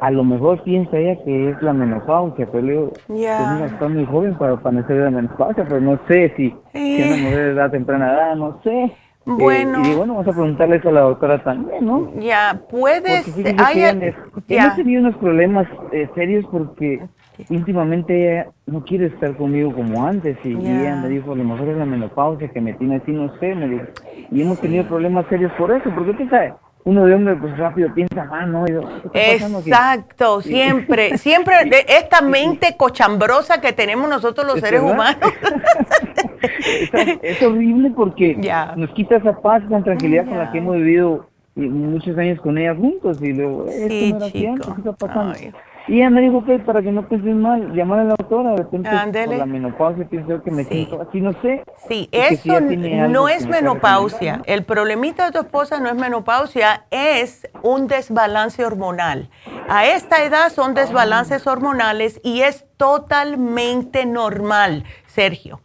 a lo mejor piensa ella que es la menopausia, pero digo, Ya. pues, está muy joven para padecer de la menopausia, pero no sé si, si una mujer de edad temprana edad, no sé. Bueno. Eh, y bueno, vamos a preguntarle eso a la doctora también, ¿no? Ya, puedes. Porque fíjese hay- que ella- ya. hemos tenido unos problemas eh, serios porque últimamente ella no quiere estar conmigo como antes y, y Ya. ella me dijo, a lo mejor es la menopausia que me tiene así, no sé, me dijo. Y hemos tenido problemas serios por eso, porque usted sabe, uno de hombre pues rápido piensa, ah, no, yo, ¿qué está pasando aquí?" Exacto, siempre, siempre de esta mente cochambrosa que tenemos nosotros los ¿Es seres verdad? humanos. es, es horrible porque nos quita esa paz, esa tranquilidad con la que hemos vivido y muchos años con ella juntos y luego, esto Sí, no era chico. antes, ¿qué está pasando? Y ella me dijo que para que no penses mal, llamar a la doctora, de repente por la menopausia pienso que me siento así, no sé. Sí, eso no es me menopausia. El problemita de tu esposa no es menopausia, es un desbalance hormonal. A esta edad son desbalances hormonales y es totalmente normal, Sergio.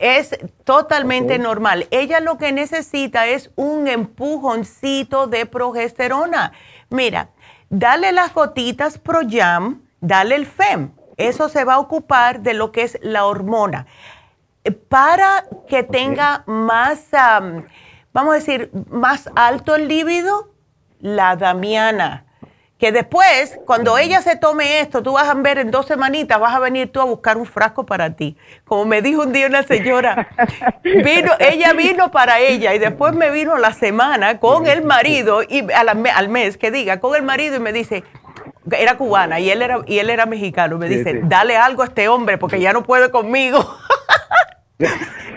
Es totalmente normal. Ella lo que necesita es un empujoncito de progesterona. Mira, dale las gotitas ProYam, dale el FEM. Eso se va a ocupar de lo que es la hormona. Eh, Para que tenga más, am, vamos a decir, más alto el líbido, la damiana. Que después, cuando ella se tome esto, tú vas a ver en dos semanitas, vas a venir tú a buscar un frasco para ti. Como me dijo un día una señora, vino, ella vino para ella y después me vino la semana con el marido, y a la me- al mes, que diga, con el marido y me dice, era cubana y él era, y él era mexicano, me dice, dale algo a este hombre porque ya no puede conmigo.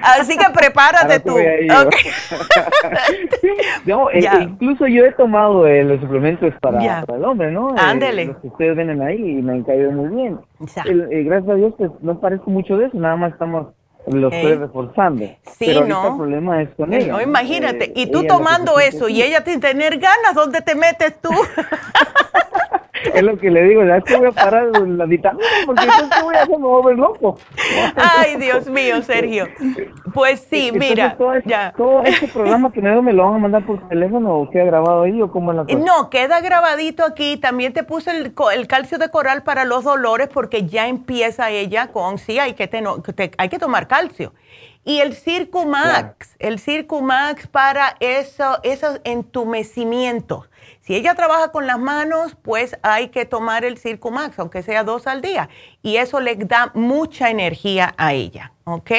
Así que prepárate tú. voy a ir yo. Ok. No, e- Ya. incluso yo he tomado eh, los suplementos para, para el hombre, ¿no? Eh, Ándele. los que ustedes ven ahí y me han caído muy bien. Eh, gracias a Dios, pues no parezco mucho de eso, nada más estamos, los Ok. estoy reforzando. Sí, Pero ¿no? el problema es con Eh, ella. no, imagínate, Eh, y tú lo tomando eso es- y ella sin tener ganas, ¿dónde te metes tú? Es lo que le digo, ya es que voy a parar la vitamina porque entonces ¿qué voy a hacer? Volver loco. Ay, Dios mío, Sergio. Pues sí, Entonces, mira, todo, este- ya. todo este programa que me lo van a mandar por teléfono o queda grabado ahí o cómo es la cosa. No, queda grabadito aquí. También te puse el, el calcio de coral para los dolores porque ya empieza ella con, sí, hay que te- hay que tomar calcio. Y el Circumax, el Circumax para eso, esos entumecimientos. Si ella trabaja con las manos, pues hay que tomar el Circumax, aunque sea dos al día. Y eso le da mucha energía a ella, ¿ok?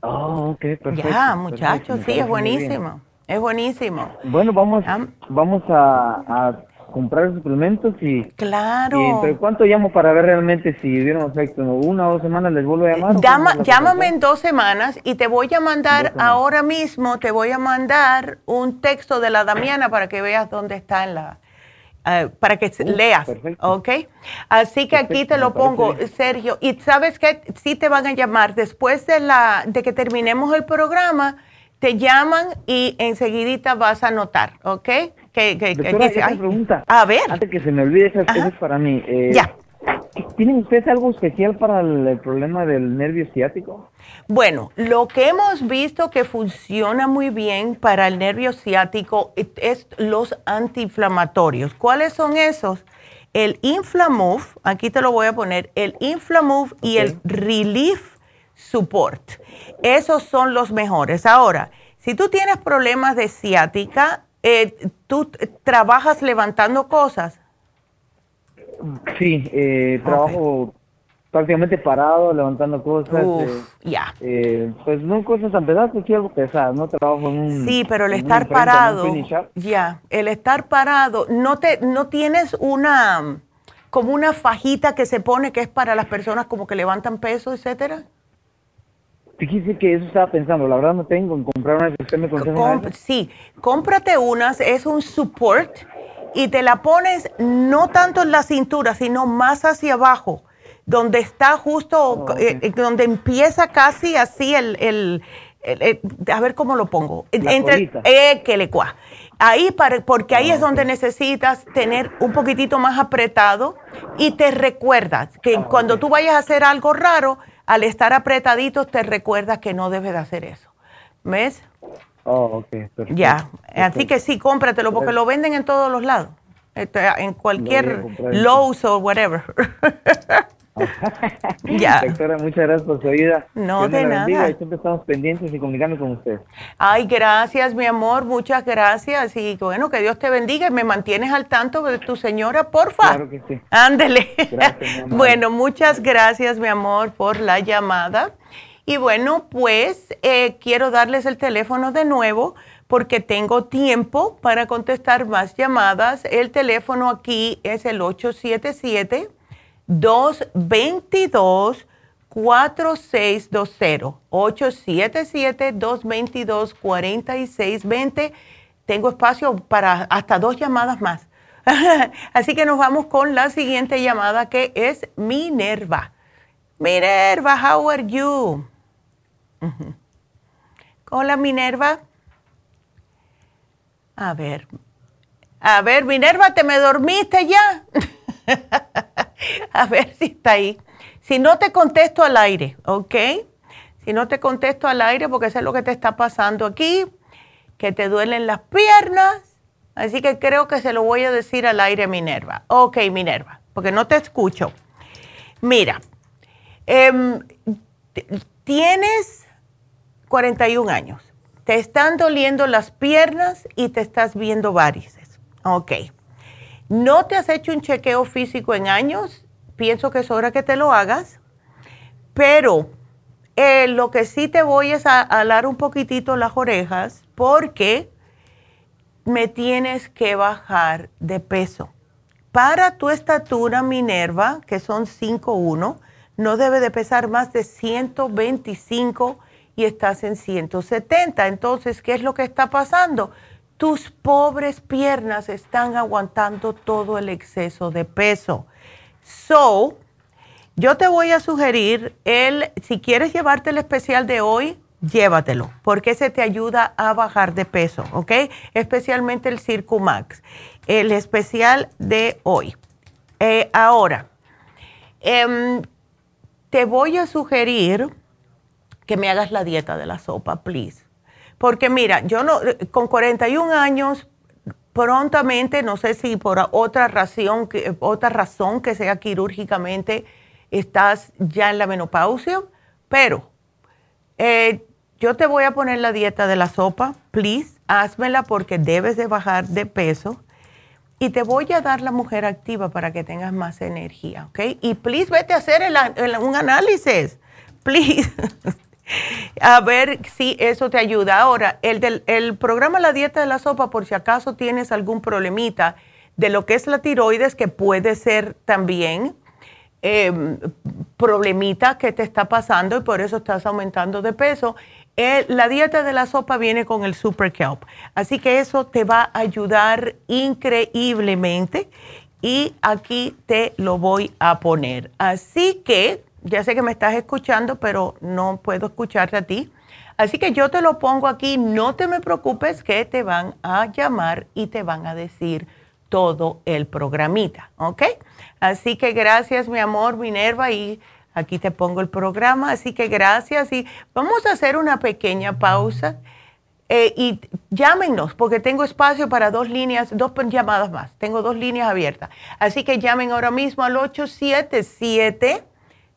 Oh, ok, perfecto. Ya, muchachos, sí, es buenísimo. Es buenísimo. Bueno, vamos, vamos a comprar suplementos y... Claro. ¿Y entre cuánto llamo para ver realmente si dieron efecto? ¿Una o dos semanas les vuelvo a llamar? llámame en dos semanas y te voy a mandar ahora mismo, te voy a mandar un texto de la Damiana para que veas dónde está en la... Eh, para que uh, leas, ¿ok? Así que aquí te lo pongo, Sergio. Y sabes que sí te van a llamar después de, la, de que terminemos el programa, te llaman y enseguidita vas a anotar, ¿ok? Que, que, pregunta. A ver. Antes que se me olvide, esa, es para mí. Eh, ya. ¿Tienen ustedes algo especial para el, problema del nervio ciático? Bueno, lo que hemos visto que funciona muy bien para el nervio ciático es los antiinflamatorios. ¿Cuáles son esos? El Inflamove, aquí te lo voy a poner, el Inflamove y el Relief Support. Esos son los mejores. Ahora, si tú tienes problemas de ciática, eh, ¿tú trabajas levantando cosas? Sí, eh, trabajo prácticamente parado, levantando cosas. Eh, ya. Eh, pues no cosas tan pesadas, sí algo pesado, no trabajo en un... Sí, pero el estar parado, ya, el estar parado, ¿no, te, ¿no tienes una, como una fajita que se pone que es para las personas como que levantan peso, etcétera? Fíjese que eso estaba pensando, la verdad no tengo en comprar una usted me Sí, cómprate unas, es un support y te la pones no tanto en la cintura, sino más hacia abajo, donde está justo, oh, eh, eh, donde empieza casi así el, el, a ver cómo lo pongo, entre eh, que le cua. Ahí para, porque ahí es oh, donde necesitas tener un poquitito más apretado y te recuerdas que oh, cuando tú vayas a hacer algo raro, al estar apretaditos te recuerdas que no debes de hacer eso. ¿Ves? Oh, ok. Ya, así que sí, cómpratelo porque lo venden en todos los lados. Este, en cualquier Lowe's o whatever. ya. Doctora, muchas gracias por su ayuda. No, de nada. siempre estamos pendientes y comunicando con usted. Ay, gracias, mi amor, muchas gracias. Y bueno, que Dios te bendiga y me mantienes al tanto de tu señora, porfa. Claro que sí. Ándele. bueno, muchas gracias, mi amor, por la llamada. Y bueno, pues eh, quiero darles el teléfono de nuevo porque tengo tiempo para contestar más llamadas. El teléfono aquí es el 877. 222 4620 877 222 4620 Tengo espacio para hasta dos llamadas más. Así que nos vamos con la siguiente llamada que es Minerva. Minerva, how are you? Hola Minerva. A ver. A ver, Minerva, ¿te me dormiste ya? a ver si está ahí. Si no te contesto al aire, ¿ok? Si no te contesto al aire, porque es lo que te está pasando aquí, que te duelen las piernas. Así que creo que se lo voy a decir al aire, Minerva. Ok, Minerva, porque no te escucho. Mira, em, tienes 41 años, te están doliendo las piernas y te estás viendo varices. Ok. No te has hecho un chequeo físico en años, pienso que es hora que te lo hagas, pero eh, lo que sí te voy es a alar un poquitito las orejas porque me tienes que bajar de peso. Para tu estatura Minerva, que son 5'1, no debe de pesar más de 125 y estás en 170. Entonces, ¿qué es lo que está pasando? Tus pobres piernas están aguantando todo el exceso de peso. So, yo te voy a sugerir el, si quieres llevarte el especial de hoy, llévatelo, porque ese te ayuda a bajar de peso, ¿ok? Especialmente el Circumax, el especial de hoy. Eh, ahora, em, te voy a sugerir que me hagas la dieta de la sopa, please. Porque mira, yo no, con 41 años, prontamente, no sé si por otra razón, otra razón que sea quirúrgicamente, estás ya en la menopausia, pero Eh, yo te voy a poner la dieta de la sopa, please, házmela porque debes de bajar de peso. Y te voy a dar la mujer activa para que tengas más energía, ¿ok? Y please vete a hacer un análisis, please. a ver si eso te ayuda. Ahora, el, el programa La Dieta de la Sopa, por si acaso tienes algún problemita de lo que es la tiroides, que puede ser también eh, problemita que te está pasando y por eso estás aumentando de peso. Eh, la dieta de la sopa viene con el Super Kelp. Así que eso te va a ayudar increíblemente y aquí te lo voy a poner. Así que ya sé que me estás escuchando, pero no puedo escucharte a ti. Así que yo te lo pongo aquí, no te me preocupes que te van a llamar y te van a decir todo el programita, ¿ok? Así que gracias mi amor Minerva y Aquí te pongo el programa, así que gracias y vamos a hacer una pequeña pausa. Eh, y llámenos, porque tengo espacio para dos líneas, dos llamadas más. Tengo dos líneas abiertas. Así que llamen ahora mismo al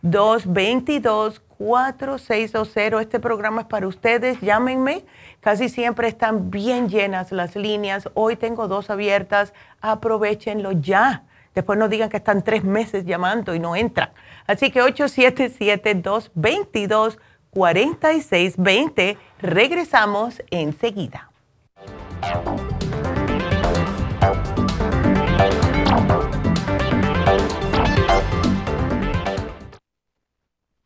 877-222-4620. Este programa es para ustedes. Llámenme. Casi siempre están bien llenas las líneas. Hoy tengo dos abiertas. Aprovechenlo ya. Después no digan que están tres meses llamando y no entran. Así que 877-222-4620. Regresamos enseguida.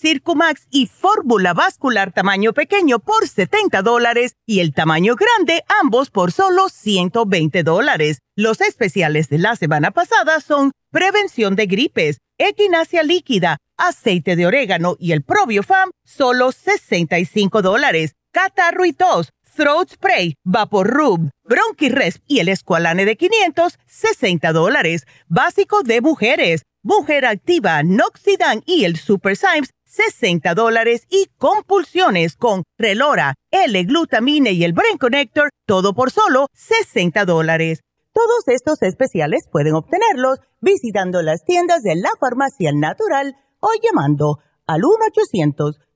Circumax y fórmula vascular tamaño pequeño por 70 dólares y el tamaño grande ambos por solo 120 dólares. Los especiales de la semana pasada son prevención de gripes, equinacia líquida, aceite de orégano y el probiofam, solo 65 dólares. Catarro y throat spray, vapor rub, bronchiresp y el escualane de 500, 60 dólares. Básico de mujeres, mujer activa, noxidan y el super Symes, 60 dólares y compulsiones con Relora, L-glutamine y el Brain Connector, todo por solo 60 dólares. Todos estos especiales pueden obtenerlos visitando las tiendas de la farmacia natural o llamando al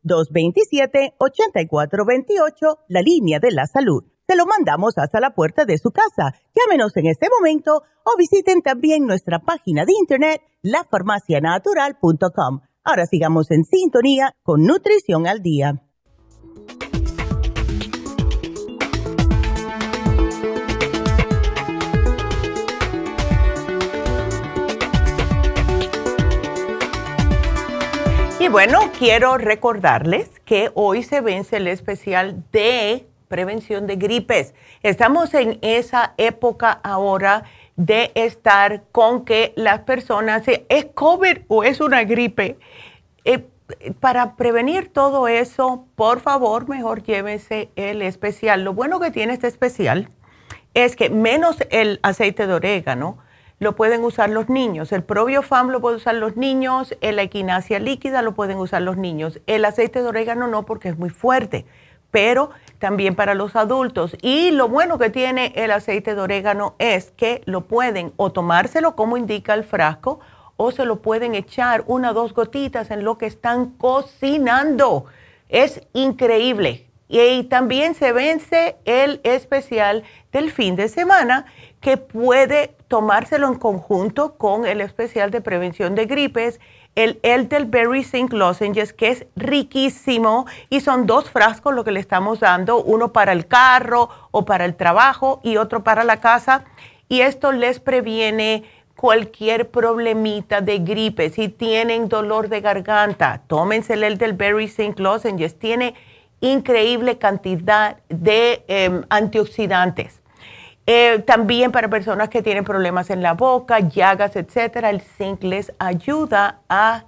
1-800-227-8428, la línea de la salud. Se lo mandamos hasta la puerta de su casa. Llámenos en este momento o visiten también nuestra página de internet, lafarmacianatural.com. Ahora sigamos en sintonía con Nutrición al Día. Y bueno, quiero recordarles que hoy se vence el especial de prevención de gripes. Estamos en esa época ahora de estar con que las personas, ¿es COVID o es una gripe? Eh, para prevenir todo eso, por favor, mejor llévese el especial. Lo bueno que tiene este especial es que menos el aceite de orégano, lo pueden usar los niños. El probiofam lo pueden usar los niños, la equinacia líquida lo pueden usar los niños. El aceite de orégano no porque es muy fuerte, pero también para los adultos. Y lo bueno que tiene el aceite de orégano es que lo pueden o tomárselo como indica el frasco o se lo pueden echar una o dos gotitas en lo que están cocinando. Es increíble. Y también se vence el especial del fin de semana que puede tomárselo en conjunto con el especial de prevención de gripes, el Elderberry Zinc Lozenges, que es riquísimo y son dos frascos lo que le estamos dando, uno para el carro o para el trabajo y otro para la casa. Y esto les previene cualquier problemita de gripe. Si tienen dolor de garganta, tómense el Elderberry Zinc Lozenges. Tiene increíble cantidad de em, antioxidantes. Eh, también para personas que tienen problemas en la boca, llagas, etcétera, el zinc les ayuda a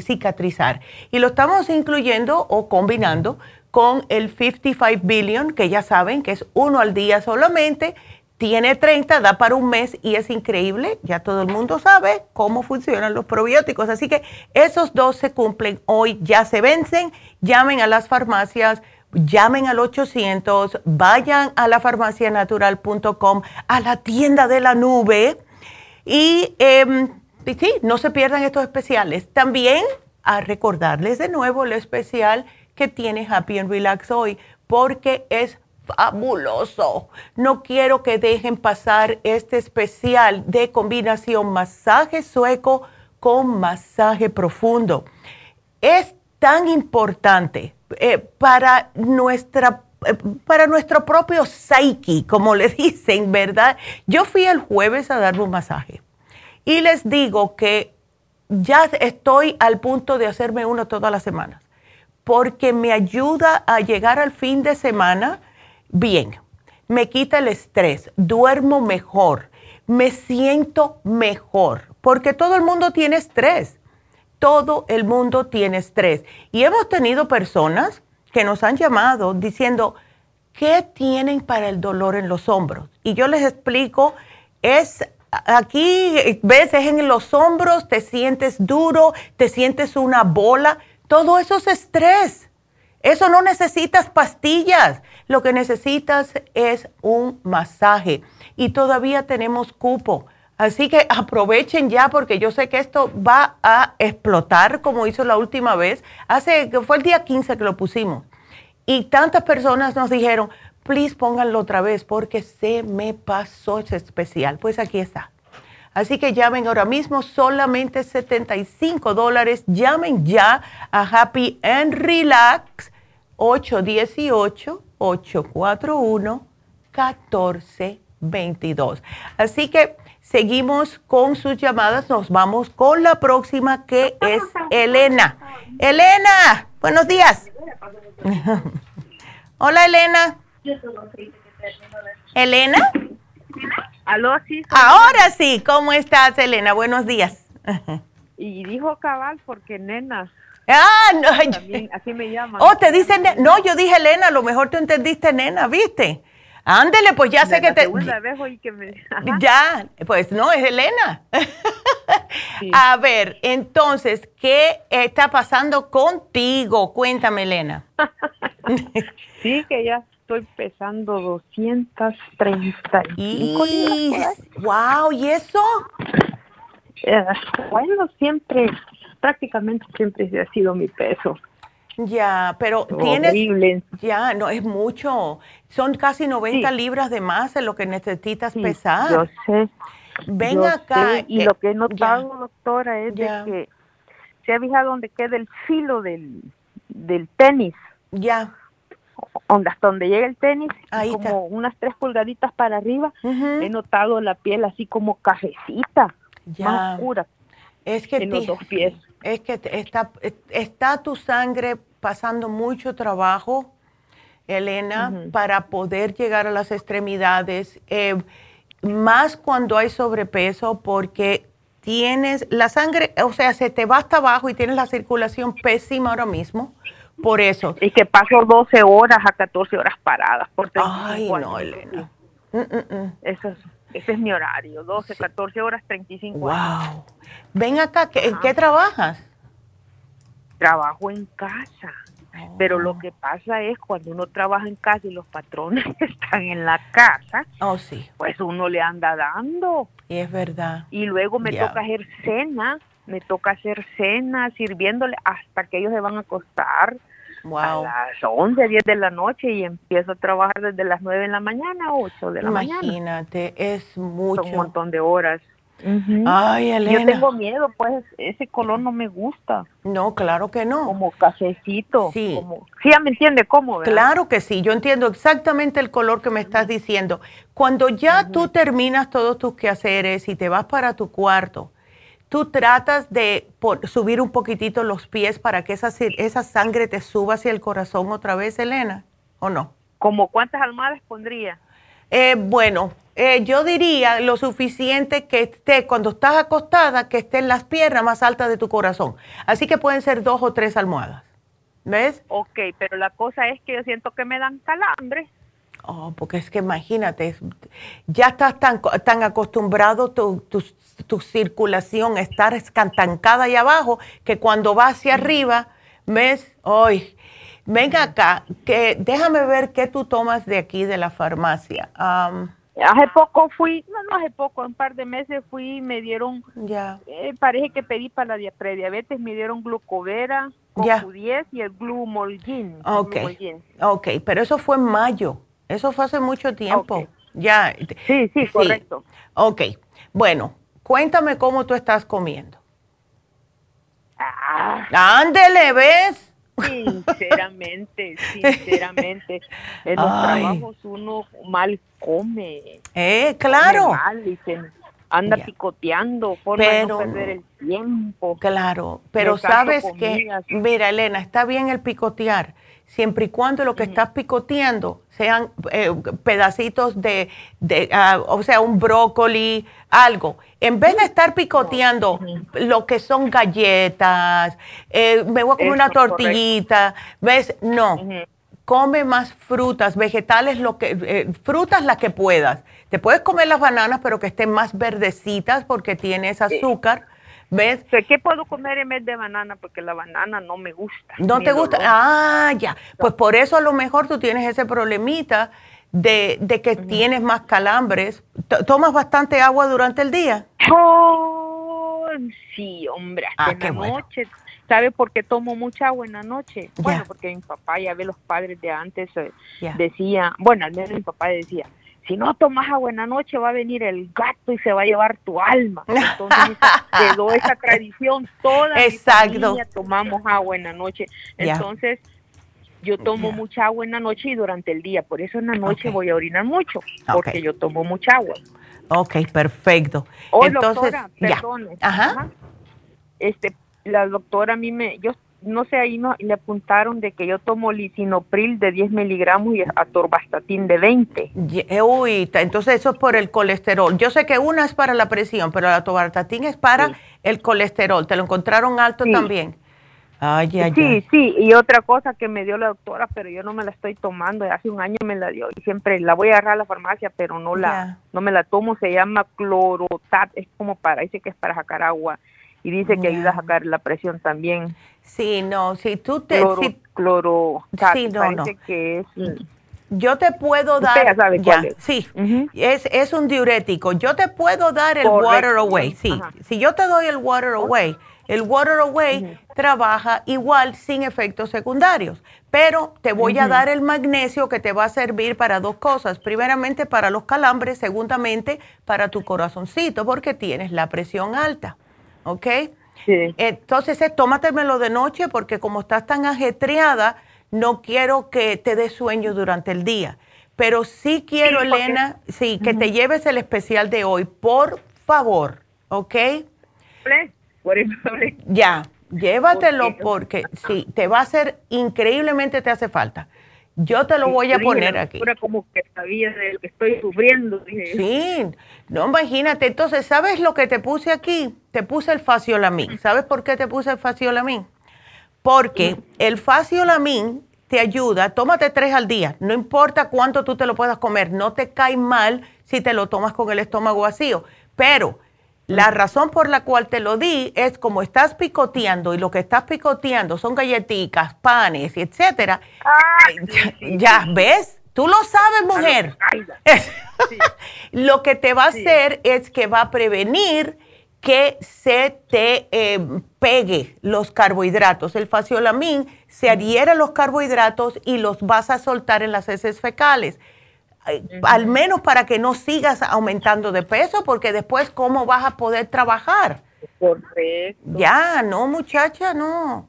cicatrizar. Y lo estamos incluyendo o combinando con el 55 billion, que ya saben que es uno al día solamente, tiene 30, da para un mes y es increíble. Ya todo el mundo sabe cómo funcionan los probióticos. Así que esos dos se cumplen hoy, ya se vencen. Llamen a las farmacias, llamen al 800, vayan a la farmacianatural.com, a la tienda de la nube y, eh, sí, no se pierdan estos especiales. También a recordarles de nuevo el especial que tiene Happy and Relax hoy, porque es fabuloso. No quiero que dejen pasar este especial de combinación masaje sueco con masaje profundo. Es tan importante eh, para nuestra eh, para nuestro propio psyche, como le dicen, ¿verdad? Yo fui el jueves a darme un masaje y les digo que ya estoy al punto de hacerme uno todas las semanas, porque me ayuda a llegar al fin de semana bien, me quita el estrés, duermo mejor, me siento mejor, porque todo el mundo tiene estrés, todo el mundo tiene estrés. Y hemos tenido personas que nos han llamado diciendo, ¿qué tienen para el dolor en los hombros? Y yo les explico, es aquí, ves, es en los hombros, te sientes duro, te sientes una bola, todo eso es estrés. Eso no necesitas pastillas, lo que necesitas es un masaje y todavía tenemos cupo. Así que aprovechen ya porque yo sé que esto va a explotar como hizo la última vez. Hace, que fue el día 15 que lo pusimos. Y tantas personas nos dijeron, please pónganlo otra vez porque se me pasó ese especial. Pues aquí está. Así que llamen ahora mismo, solamente 75 dólares. Llamen ya a Happy and Relax 818-841-1422. Así que seguimos con sus llamadas. Nos vamos con la próxima que es Elena. Elena, buenos días. Hola Elena. Elena. Aló, sí. Ahora sí, ¿cómo estás, Elena? Buenos días. y dijo cabal porque nena. Ah, no. así me llaman. Oh, te dicen, no, yo dije Elena, a lo mejor tú entendiste nena, ¿viste? Ándele, pues ya sé que te. que me... Ya, pues no, es Elena. A ver, entonces, ¿qué está pasando contigo? Cuéntame, Elena. sí, que ya estoy pesando 235 y, ¡Wow! ¿Y eso? Eh, bueno, siempre, prácticamente siempre ha sido mi peso. Ya, pero tienes... Ya, no, es mucho. Son casi 90 libras de más de lo que necesitas pesar. Yo sé. Ven acá. y lo que he notado, doctora, es de que se ha fijado donde queda el filo del, del tenis. Ya hasta donde llega el tenis, como unas tres pulgaditas para arriba, he notado la piel así como cafecita, más oscura. Es que en los dos pies. Es que está, está tu sangre pasando mucho trabajo, Elena, para poder llegar a las extremidades, eh, más cuando hay sobrepeso, porque tienes la sangre, o sea, se te va hasta abajo y tienes la circulación pésima ahora mismo por eso. Y que paso 12 horas a 14 horas paradas. Por Ay, no, Elena. Mm, mm, mm. Eso es, ese es mi horario, 12, 14 horas, 35 wow. Ven acá, ¿en qué trabajas? Trabajo en casa. Pero lo oh. que pasa es cuando uno trabaja en casa y los patrones están en la casa, oh, sí. pues uno le anda dando. Y es verdad. Y luego me toca hacer cena me toca hacer cena, sirviéndole hasta que ellos se van a acostar a las 11, 10 de la noche y empiezo a trabajar desde las 9 de la mañana a 8 de la mañana. Imagínate, es mucho. un montón de horas. Ay, Elena. Yo tengo miedo, pues ese color no me gusta. No, claro que no. Como cafecito. Sí. sí, ya me entiende cómo, Claro que sí, yo entiendo exactamente el color que me estás diciendo. Cuando ya tú terminas todos tus quehaceres y te vas para tu cuarto, tú tratas de subir un poquitito los pies para que esa, esa sangre te suba hacia el corazón otra vez, Elena, ¿o no? ¿Como cuántas almohadas pondría? Eh, bueno, eh, yo diría lo suficiente que esté, cuando estás acostada, que estén las piernas más altas de tu corazón. Así que pueden ser dos o tres almohadas. ¿Ves? Ok, pero la cosa es que yo siento que me dan calambre. Oh, porque es que imagínate, ya estás tan, tan acostumbrado tu, tu, circulación a estar estancada ahí abajo que cuando va hacia arriba, ves, hoy, venga acá, que déjame ver qué tú tomas de aquí de la farmacia. hace poco fui, no, no hace poco, un par de meses fui y me dieron, ya. Eh, parece que pedí para la prediabetes, me dieron glucovera, CoQ10 y el glumolgin. Ok, ok, pero eso fue en mayo. Eso fue hace mucho tiempo. Ya. Sí, sí, correcto. Ok. Bueno, cuéntame cómo tú estás comiendo. Ah. Ándele, ¿ves? Sinceramente, sinceramente. En los trabajos uno mal come. Eh, claro. Mal, anda picoteando, de no perder el tiempo. Claro, pero sabes que, mira, Elena, está bien el picotear, siempre y cuando lo que estás picoteando sean eh, pedacitos de, ah, o sea, un brócoli, algo. En vez de estar picoteando lo que son galletas, eh, me voy a comer una tortillita, ¿ves? No. Come más frutas, vegetales, lo que, eh, frutas las que puedas. Te puedes comer las bananas, pero que estén más verdecitas porque tienes azúcar. ¿Ves? ¿Qué puedo comer en vez de banana? Porque la banana no me gusta. ¿No te gusta? Ah, ya. Pues por eso a lo mejor tú tienes ese problemita de, que tienes más calambres. ¿Tomas bastante agua durante el día? Oh, sí, hombre. Ah, en la noche. ¿Sabe por qué tomo mucha agua en la noche? Bueno, porque mi papá, ya ve los padres de antes, eh, decía, bueno, al menos mi papá decía, si no tomas agua en la noche va a venir el gato y se va a llevar tu alma. Entonces quedó esa tradición, toda Exacto. mi familia tomamos agua en la noche. Entonces yo tomo mucha agua en la noche y durante el día, por eso en la noche voy a orinar mucho, porque yo tomo mucha agua. Ok, perfecto. Oh, Entonces, doctora, perdón. Ajá. Este, la doctora a mí me, yo no sé, ahí no, le apuntaron de que yo tomo lisinopril de 10 miligramos y atorvastatin de 20. Eh, uy, entonces eso es por el colesterol. Yo sé que una es para la presión, pero la atorvastatin es para el colesterol. ¿Te lo encontraron alto también? Ay, sí, sí, y otra cosa que me dio la doctora, pero yo no me la estoy tomando, hace un año me la dio y siempre la voy a agarrar a la farmacia, pero no la no me la tomo, se llama clorotat, es como para, dice que es para sacar agua y dice que ayuda a sacar la presión también. Sí, no, si tú te... Cloro, sí, no, parece que es... Mm. Yo te puedo dar... Ya sabe cuál es. Sí, es, es, un diurético. Yo te puedo dar el Water Away, sí. Si yo te doy el Water Away, el Water Away trabaja igual sin efectos secundarios, pero te voy a dar el magnesio que te va a servir para dos cosas. Primeramente para los calambres, segundamente para tu corazoncito, porque tienes la presión alta. ¿ok? Sí. Entonces, tómatemelo de noche porque como estás tan ajetreada, no quiero que te dé sueño durante el día. Pero sí quiero, Elena, sí, que te lleves el especial de hoy, por favor, ¿ok? Ya, llévatelo porque sí, te va a hacer increíblemente, te hace falta. Yo te lo voy a poner aquí. como que sabía de lo que estoy sufriendo. Sí, no, imagínate. Entonces, ¿sabes lo que te puse aquí? Te puse el faciolamin. ¿Sabes por qué te puse el faciolamin? Porque el faciolamin te ayuda, tómate tres al día, no importa cuánto tú te lo puedas comer, no te cae mal si te lo tomas con el estómago vacío, pero la razón por la cual te lo di es como estás picoteando y lo que estás picoteando son galletitas, panes, etcétera. ya, ves, tú lo sabes, mujer. lo que te va a hacer es que va a prevenir que se te eh, pegue los carbohidratos. El faciolamín se adhiere a los carbohidratos y los vas a soltar en las heces fecales al menos para que no sigas aumentando de peso, porque después, ¿cómo vas a poder trabajar? Correcto. Ya, no, muchacha, no.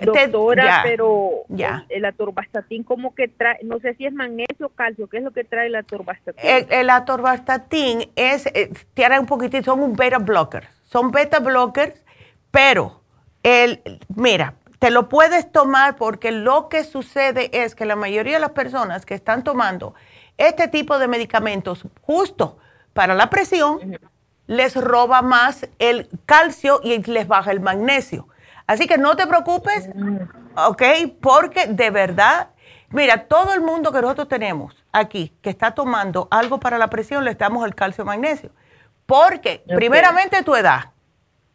Doctora, pero ya. El, atorvastatín, ¿cómo que trae? No sé si es magnesio o calcio, ¿qué es lo que trae el atorvastatín? El, atorvastatín es, eh, tiene un poquitito, son un beta blocker. Son beta blockers, pero el, mira, te lo puedes tomar porque lo que sucede es que la mayoría de las personas que están tomando este tipo de medicamentos justo para la presión les roba más el calcio y les baja el magnesio. Así que no te preocupes, ¿ok? Porque de verdad, mira, todo el mundo que nosotros tenemos aquí que está tomando algo para la presión, le damos el calcio magnesio. Porque, primeramente, tu edad,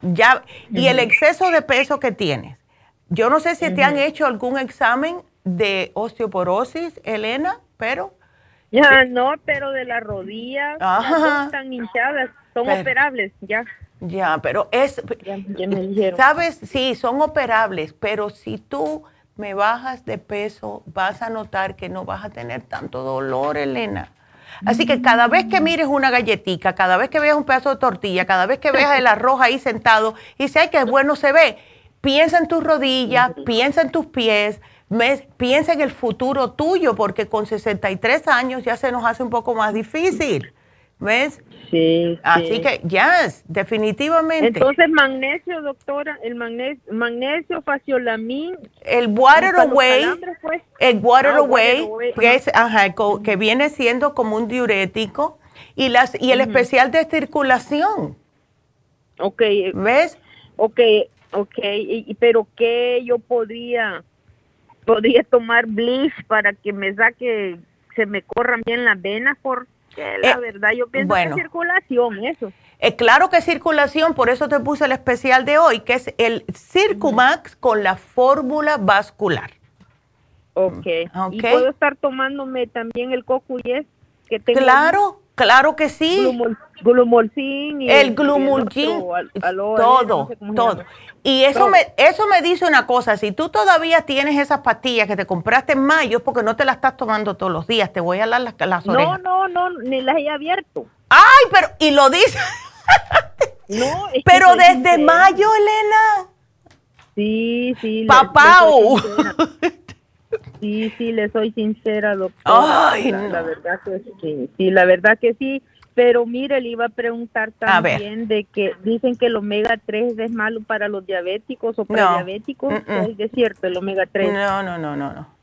ya, y el exceso de peso que tienes. Yo no sé si te han hecho algún examen de osteoporosis, Elena, pero ya no, pero de las rodillas están hinchadas, son operables, ya. Ya, pero es, ¿sabes? Sí, son operables, pero si tú me bajas de peso, vas a notar que no vas a tener tanto dolor, Elena. Así que cada vez que mires una galletita, cada vez que veas un pedazo de tortilla, cada vez que veas el arroz ahí sentado y si ay, qué bueno se ve, piensa en tus rodillas, piensa en tus pies, piensa en el futuro tuyo, porque con 63 años ya se nos hace un poco más difícil. ¿Ves? Sí. Así que, yes, definitivamente. Entonces, magnesio, doctora, el magnesio, magnesio faciolamin. El water away, pues. el water, ah, away, que, es, ajá, que viene siendo como un diurético, y, las, y el especial de circulación. Ok. ¿Ves? Ok, ok, y, pero ¿qué yo podría podría tomar bliss para que me saque, se me corran bien las venas, porque la eh, verdad yo pienso que es circulación, eso. Eh, claro que es circulación, por eso te puse el especial de hoy, que es el Circumax con la fórmula vascular. Okay. ok. ¿Y puedo estar tomándome también el CoQ10 que tengo? Claro, claro que sí. glumulgin. Y el glumulgin, todo, todo. Y eso me, eso me dice una cosa, si tú todavía tienes esas pastillas que te compraste en mayo es porque no te las estás tomando todos los días, te voy a dar las, las orejas. No, no, no, ni las he abierto. Ay, pero, y lo dice. no, pero desde mayo, Elena. Sí, sí. Papá. Sí, sí, le soy sincera, doctora. Ay, la, verdad que sí, sí, la verdad que sí. Pero mire, le iba a preguntar también de que dicen que el omega 3 es malo para los diabéticos o para diabéticos. ¿Es cierto el omega 3? No, no, no, no, no.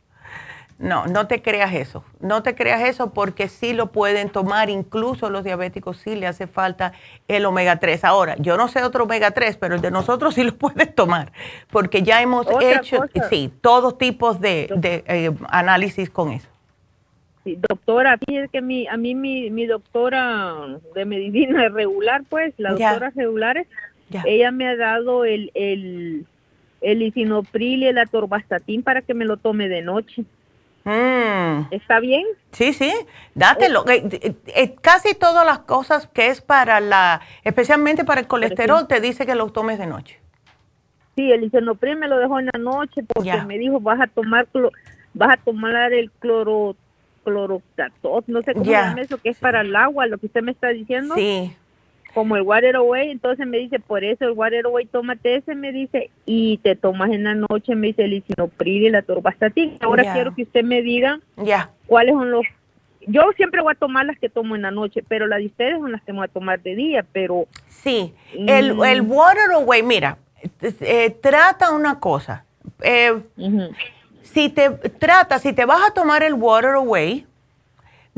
No, no te creas eso. No te creas eso porque sí lo pueden tomar, incluso los diabéticos sí le hace falta el omega 3. Ahora, yo no sé otro omega 3, pero el de nosotros sí lo puedes tomar porque ya hemos hecho, sí, todos tipos de, eh, análisis con eso. Sí, doctora, fíjese que mi, a mí mi, mi doctora de medicina regular, pues, la doctora regular, ella me ha dado el, el, el y el atorvastatín para que me lo tome de noche. Mm. ¿Está bien? Sí, sí, dátelo. Eh, eh, eh, casi todas las cosas que es para la, especialmente para el colesterol, te dice que lo tomes de noche. Sí, el isenopril me lo dejó en la noche porque me dijo, vas a tomar vas a tomar el cloro clorotatos, no sé cómo se llama eso, que es para el agua, lo que usted me está diciendo. Sí como el Water Away, entonces me dice, por eso el Water Away, tómate ese, me dice, y te tomas en la noche, me dice el isinopril y la torvastatina. Ahora quiero que usted me diga ya cuáles son los... Yo siempre voy a tomar las que tomo en la noche, pero las de ustedes son las que voy a tomar de día, pero... Sí, el, mm. el Water Away, mira, eh, trata una cosa. Eh, si te trata, si te vas a tomar el Water Away,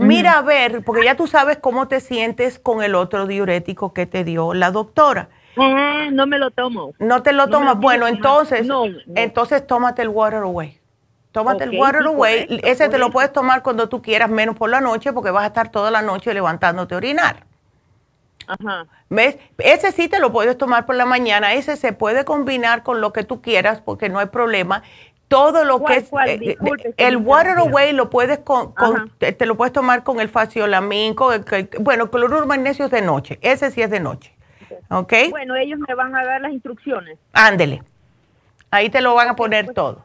Mira a ver, porque ya tú sabes cómo te sientes con el otro diurético que te dio la doctora. no me lo tomo. No te lo tomas. bueno, entonces, entonces tómate el Water Away. Tómate el Water Away. Ese te lo puedes tomar cuando tú quieras, menos por la noche, porque vas a estar toda la noche levantándote a orinar. Ajá. ¿Ves? Ese sí te lo puedes tomar por la mañana. Ese se puede combinar con lo que tú quieras porque no hay problema todo lo que es eh, eh, el water away lo puedes con, te, lo puedes tomar con el faciolamín, con el, bueno, cloruro magnesio es de noche, ese sí es de noche. ¿Ok? Bueno, ellos me van a dar las instrucciones. Ándele. Ahí te lo van a poner pues. todo.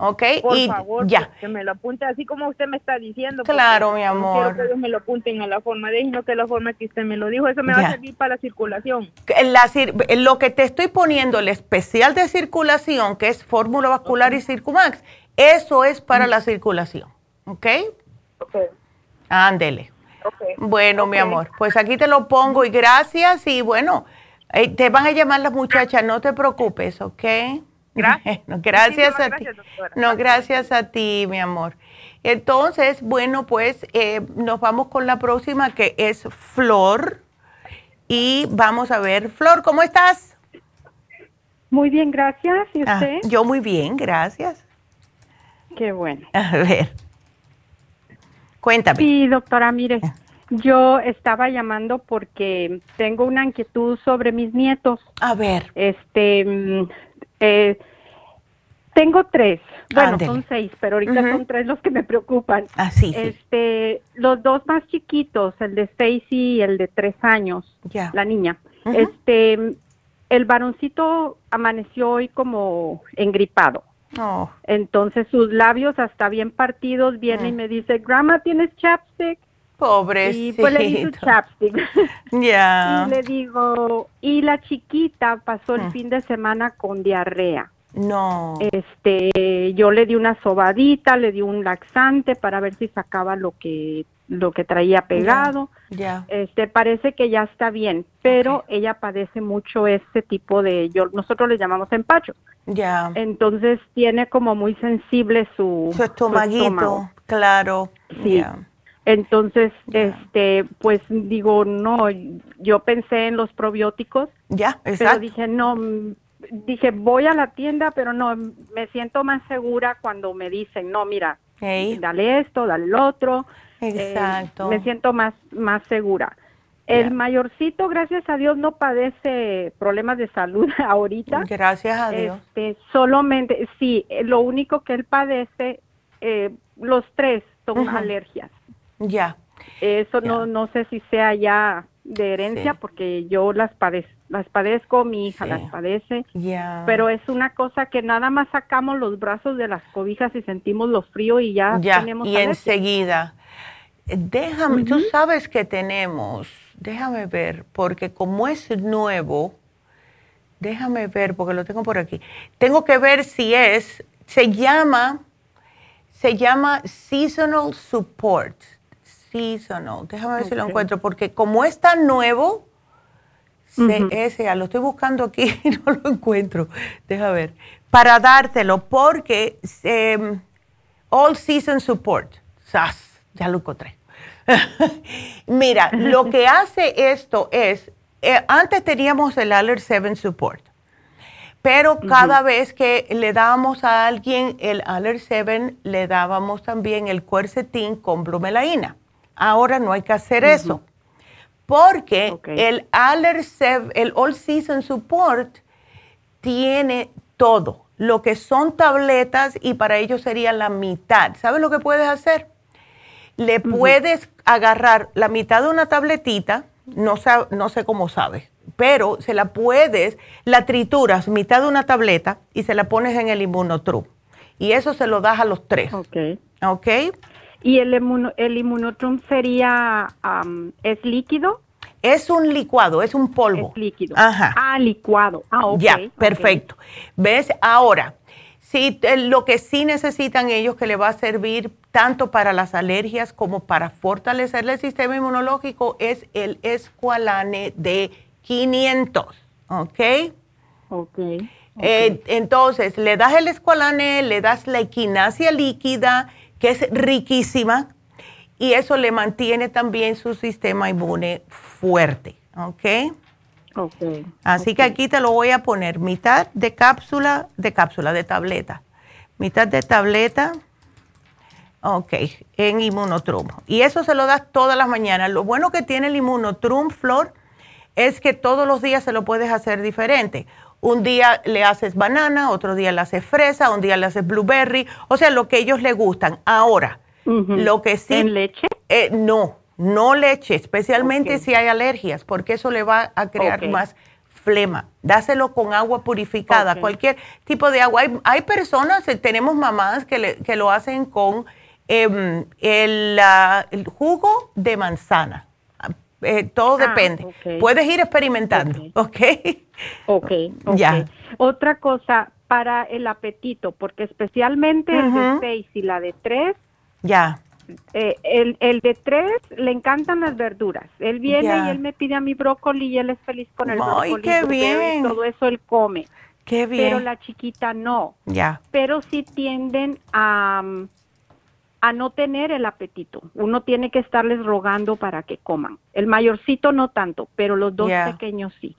¿Ok? Por favor, ya. que me lo apunte así como usted me está diciendo. Claro, mi amor. No quiero que ellos me lo apunten a la forma de, sino que la forma que usted me lo dijo, eso me va a servir para la circulación. lo que te estoy poniendo, el especial de circulación, que es fórmula vascular y Circumax, eso es para la circulación, ¿ok? Ok. Ándele. Okay. Bueno, mi amor, pues aquí te lo pongo y gracias y bueno, eh, te van a llamar las muchachas, no te preocupes, ¿ok? Gracias. gracias a ti. No, gracias a ti, mi amor. Entonces, bueno, pues eh, nos vamos con la próxima que es Flor. Y vamos a ver, Flor, ¿cómo estás? Muy bien, gracias. ¿Y ah, usted? yo muy bien, gracias. Qué bueno. A ver. Cuéntame. Sí, doctora, mire, ah. yo estaba llamando porque tengo una inquietud sobre mis nietos. A ver. Este, eh, tengo tres, bueno, son seis, pero ahorita son tres los que me preocupan. Ah, sí, Este, los dos más chiquitos, el de seis y el de tres años, la niña. Este, el varoncito amaneció hoy como engripado. Oh. Entonces sus labios hasta bien partidos viene y mm. me dice, Grandma, ¿tienes chapstick? Pobrecito. Y pues le di chapstick. Ya. y le digo, y la chiquita pasó el mm. fin de semana con diarrea. No. Este, yo le di una sobadita, le di un laxante para ver si sacaba lo que lo que traía pegado. Ya. Este, parece que ya está bien, pero ella padece mucho este tipo de yo nosotros le llamamos empacho. Ya. Entonces tiene como muy sensible su, su estomaguito, claro. Sí. Entonces, este, pues digo, no, yo pensé en los probióticos. Ya, exacto. Pero dije, no, dije, voy a la tienda, pero no, me siento más segura cuando me dicen, no, mira, dale esto, dale lo otro. Eh, Exacto. me siento más, más segura. El mayorcito, gracias a Dios, no padece problemas de salud ahorita. Gracias a Dios. Este, solamente, sí, lo único que él padece, eh, los tres son alergias. Ya. Eso no no sé si sea ya de herencia porque yo las, las padezco, mi hija las padece, pero es una cosa que nada más sacamos los brazos de las cobijas y sentimos lo frío y ya, tenemos y enseguida. Déjame, tú sabes que tenemos, déjame ver, porque como es nuevo, déjame ver, porque lo tengo por aquí, tengo que ver si es, se llama, se llama Seasonal Support seasonal. Déjame ver si lo encuentro, porque como es tan nuevo, ese, lo estoy buscando aquí y no lo encuentro. Déjame ver. Para dártelo, porque em, All Season Support. Ya lo encontré. Mira, lo que hace esto es, eh, antes teníamos el Aller 7 Support, pero cada vez que le dábamos a alguien el Aller 7, le dábamos también el cuercetín con bromelaína. Ahora no hay que hacer eso. Porque el el All Season Support tiene todo. Lo que son tabletas y para ellos sería la mitad. ¿Sabes lo que puedes hacer? Le puedes agarrar la mitad de una tabletita, no, no sé cómo sabes, pero se la puedes, la trituras, mitad de una tableta y se la pones en el inmunotrum. Y eso se lo das a los tres. Ok. Ok. ¿Y el, el inmunotrum sería, es líquido? Es un licuado, es un polvo. Es líquido. Ajá. Ah, licuado. Ah, ok. Ya, perfecto. ¿Ves? Ahora, si, lo que sí necesitan ellos que le va a servir tanto para las alergias como para fortalecer el sistema inmunológico es el escualane de 500. ¿Ok? Ok. Eh, entonces, le das el escualane, le das la equinacia líquida que es riquísima y eso le mantiene también su sistema inmune fuerte, ¿ok? Ok. Así que aquí te lo voy a poner mitad de cápsula, de cápsula, de tableta. Mitad de tableta, ok, en inmunotrum. Y eso se lo das todas las mañanas. Lo bueno que tiene el inmunotrum, Flor, es que todos los días se lo puedes hacer diferente. Un día le haces banana, otro día le haces fresa, un día le haces blueberry, o sea, lo que ellos les gustan. Ahora, lo que sí... ¿En leche? Eh, no, no leche, especialmente si hay alergias, porque eso le va a crear más flema. Dáselo con agua purificada, cualquier tipo de agua. Hay, personas, eh, tenemos mamás que, que lo hacen con em, el, jugo de manzana. Eh, todo ah, depende. Puedes ir experimentando, ¿ok? Ok, Ya. Otra cosa para el apetito, porque especialmente el de 6 y la de 3. Ya. Eh, el, el, de 3 le encantan las verduras. Él viene y él me pide a mi brócoli y él es feliz con el Ay, brócoli. qué bien. todo eso él come. Qué bien. Pero la chiquita no. Ya. Pero sí tienden a a no tener el apetito. Uno tiene que estarles rogando para que coman. El mayorcito no tanto, pero los dos pequeños sí.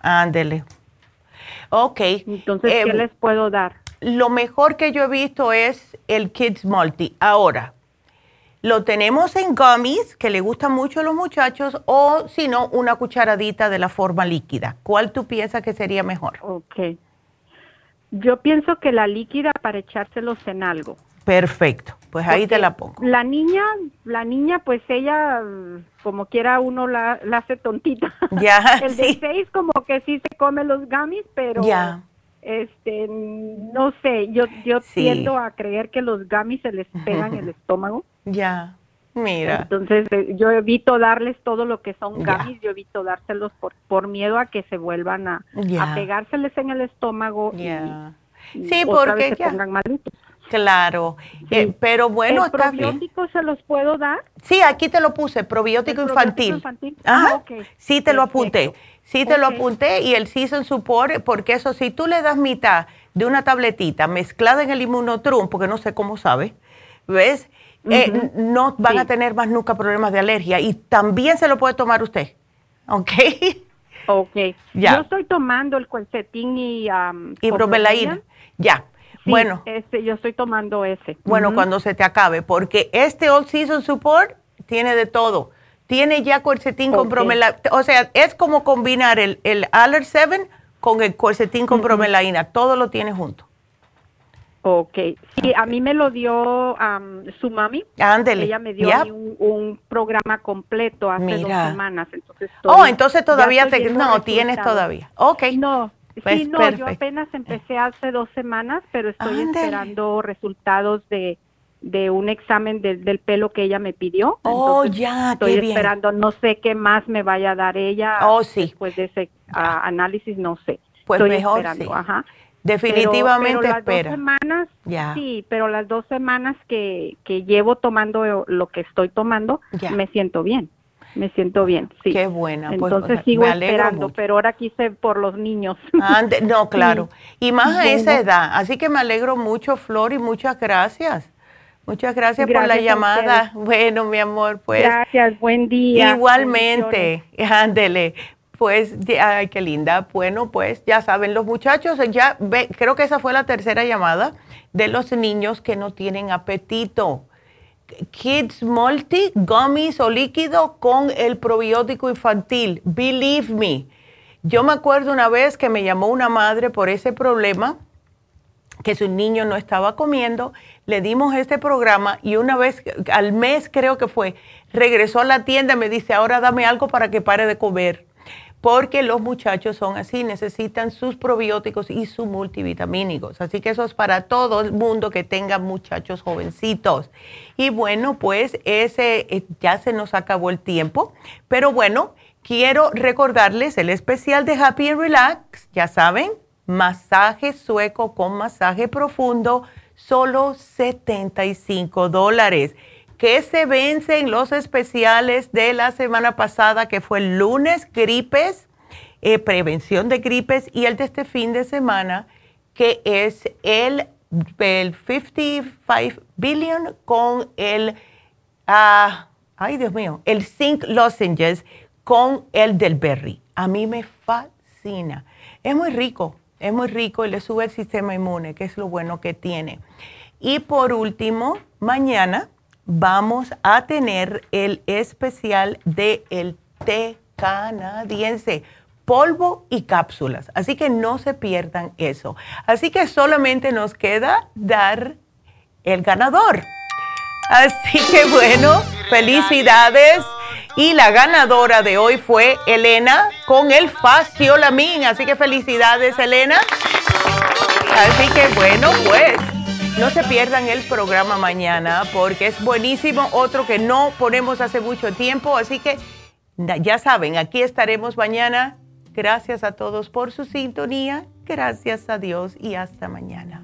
Ándele. Ok. Entonces, ¿qué em, les puedo dar? Lo mejor que yo he visto es el Kids Multi. Ahora, lo tenemos en gummies, que le gusta mucho a los muchachos, o si no, una cucharadita de la forma líquida. ¿Cuál tú piensas que sería mejor? Ok. Yo pienso que la líquida para echárselos en algo. Perfecto, pues ahí te la pongo. La niña, la niña, pues ella, como quiera uno la, hace tontita. Ya, El de seis como que sí se come los gummies, pero ya. este, no sé, yo, yo tiendo a creer que los gummies se les pegan el estómago. Ya, mira. Entonces eh, yo evito darles todo lo que son gummies, yo evito dárselos por, por miedo a que se vuelvan a, a pegárseles en el estómago y, sí, porque se pongan malitos. Claro, eh, pero bueno, ¿El probiótico se los puedo dar? Sí, aquí te lo puse, probiótico infantil. Ajá. Ah, sí, te lo apunté. Sí, te lo apunté y el Season Support, porque eso, si tú le das mitad de una tabletita mezclada en el inmunotrum, porque no sé cómo sabe, ¿ves? Eh, no van a tener más nunca problemas de alergia y también se lo puede tomar usted, ¿ok? Ok. Ya. Yo estoy tomando el cuercetín y... Um, y bromelaína. Ya bueno. Este, yo estoy tomando ese. Bueno, cuando se te acabe, porque este All Season Support tiene de todo. Tiene ya corsetín con bromelaína. O sea, es como combinar el, el Aller 7 con el corsetín con bromelaína. Todo lo tiene junto. Ok, sí, a mí me lo dio su mami. Ándele. Ella me dio un, programa completo hace dos semanas. Entonces oh, entonces todavía te, no, tienes todavía. Ok. No, pues sí, no, yo apenas empecé hace dos semanas, pero estoy esperando resultados de, de un examen del pelo que ella me pidió. Oh, ya, Estoy esperando, no sé qué más me vaya a dar ella. Oh, sí. Después de ese análisis, no sé. Pues estoy mejor, esperando, ajá. Definitivamente pero, las Dos semanas, sí, pero las dos semanas que, que llevo tomando lo que estoy tomando, me siento bien. Me siento bien, sí. Qué buena. Pues, Entonces sigo esperando, pero ahora quise por los niños. no, claro. Y más a esa edad. Así que me alegro mucho, Flor, y muchas gracias. Muchas gracias, por la llamada. Bueno, mi amor, pues. Gracias, buen día. Igualmente, ándele. Pues, ay, qué linda. Bueno, pues ya saben, los muchachos, ya ve, creo que esa fue la tercera llamada de los niños que no tienen apetito. Kids Multi, gummies o líquido con el probiótico infantil. Believe me. Yo me acuerdo una vez que me llamó una madre por ese problema, que su niño no estaba comiendo. Le dimos este programa y una vez al mes creo que fue, regresó a la tienda y me dice, ahora dame algo para que pare de comer porque los muchachos son así, necesitan sus probióticos y sus multivitamínicos. Así que eso es para todo el mundo que tenga muchachos jovencitos. Y bueno, pues ese eh, ya se nos acabó el tiempo, pero bueno, quiero recordarles el especial de Happy and Relax, ya saben, masaje sueco con masaje profundo, solo 75 dólares que se vencen los especiales de la semana pasada, que fue el lunes, gripes, eh, prevención de gripes, y el de este fin de semana, que es el, el 55 billion con el, ah, ay Dios mío, el zinc lozenges con el del berry. A mí me fascina. Es muy rico, es muy rico y le sube el sistema inmune, que es lo bueno que tiene. Y por último, mañana vamos a tener el especial de el té canadiense, polvo y cápsulas. Así que no se pierdan eso. Así que solamente nos queda dar el ganador. Así que bueno, felicidades. Y la ganadora de hoy fue Elena con el Faciolamin. Así que felicidades, Elena. Así que bueno, pues no se pierdan el programa mañana porque es buenísimo, otro que no ponemos hace mucho tiempo, así que ya saben, aquí estaremos mañana. Gracias a todos por su sintonía, gracias a Dios y hasta mañana.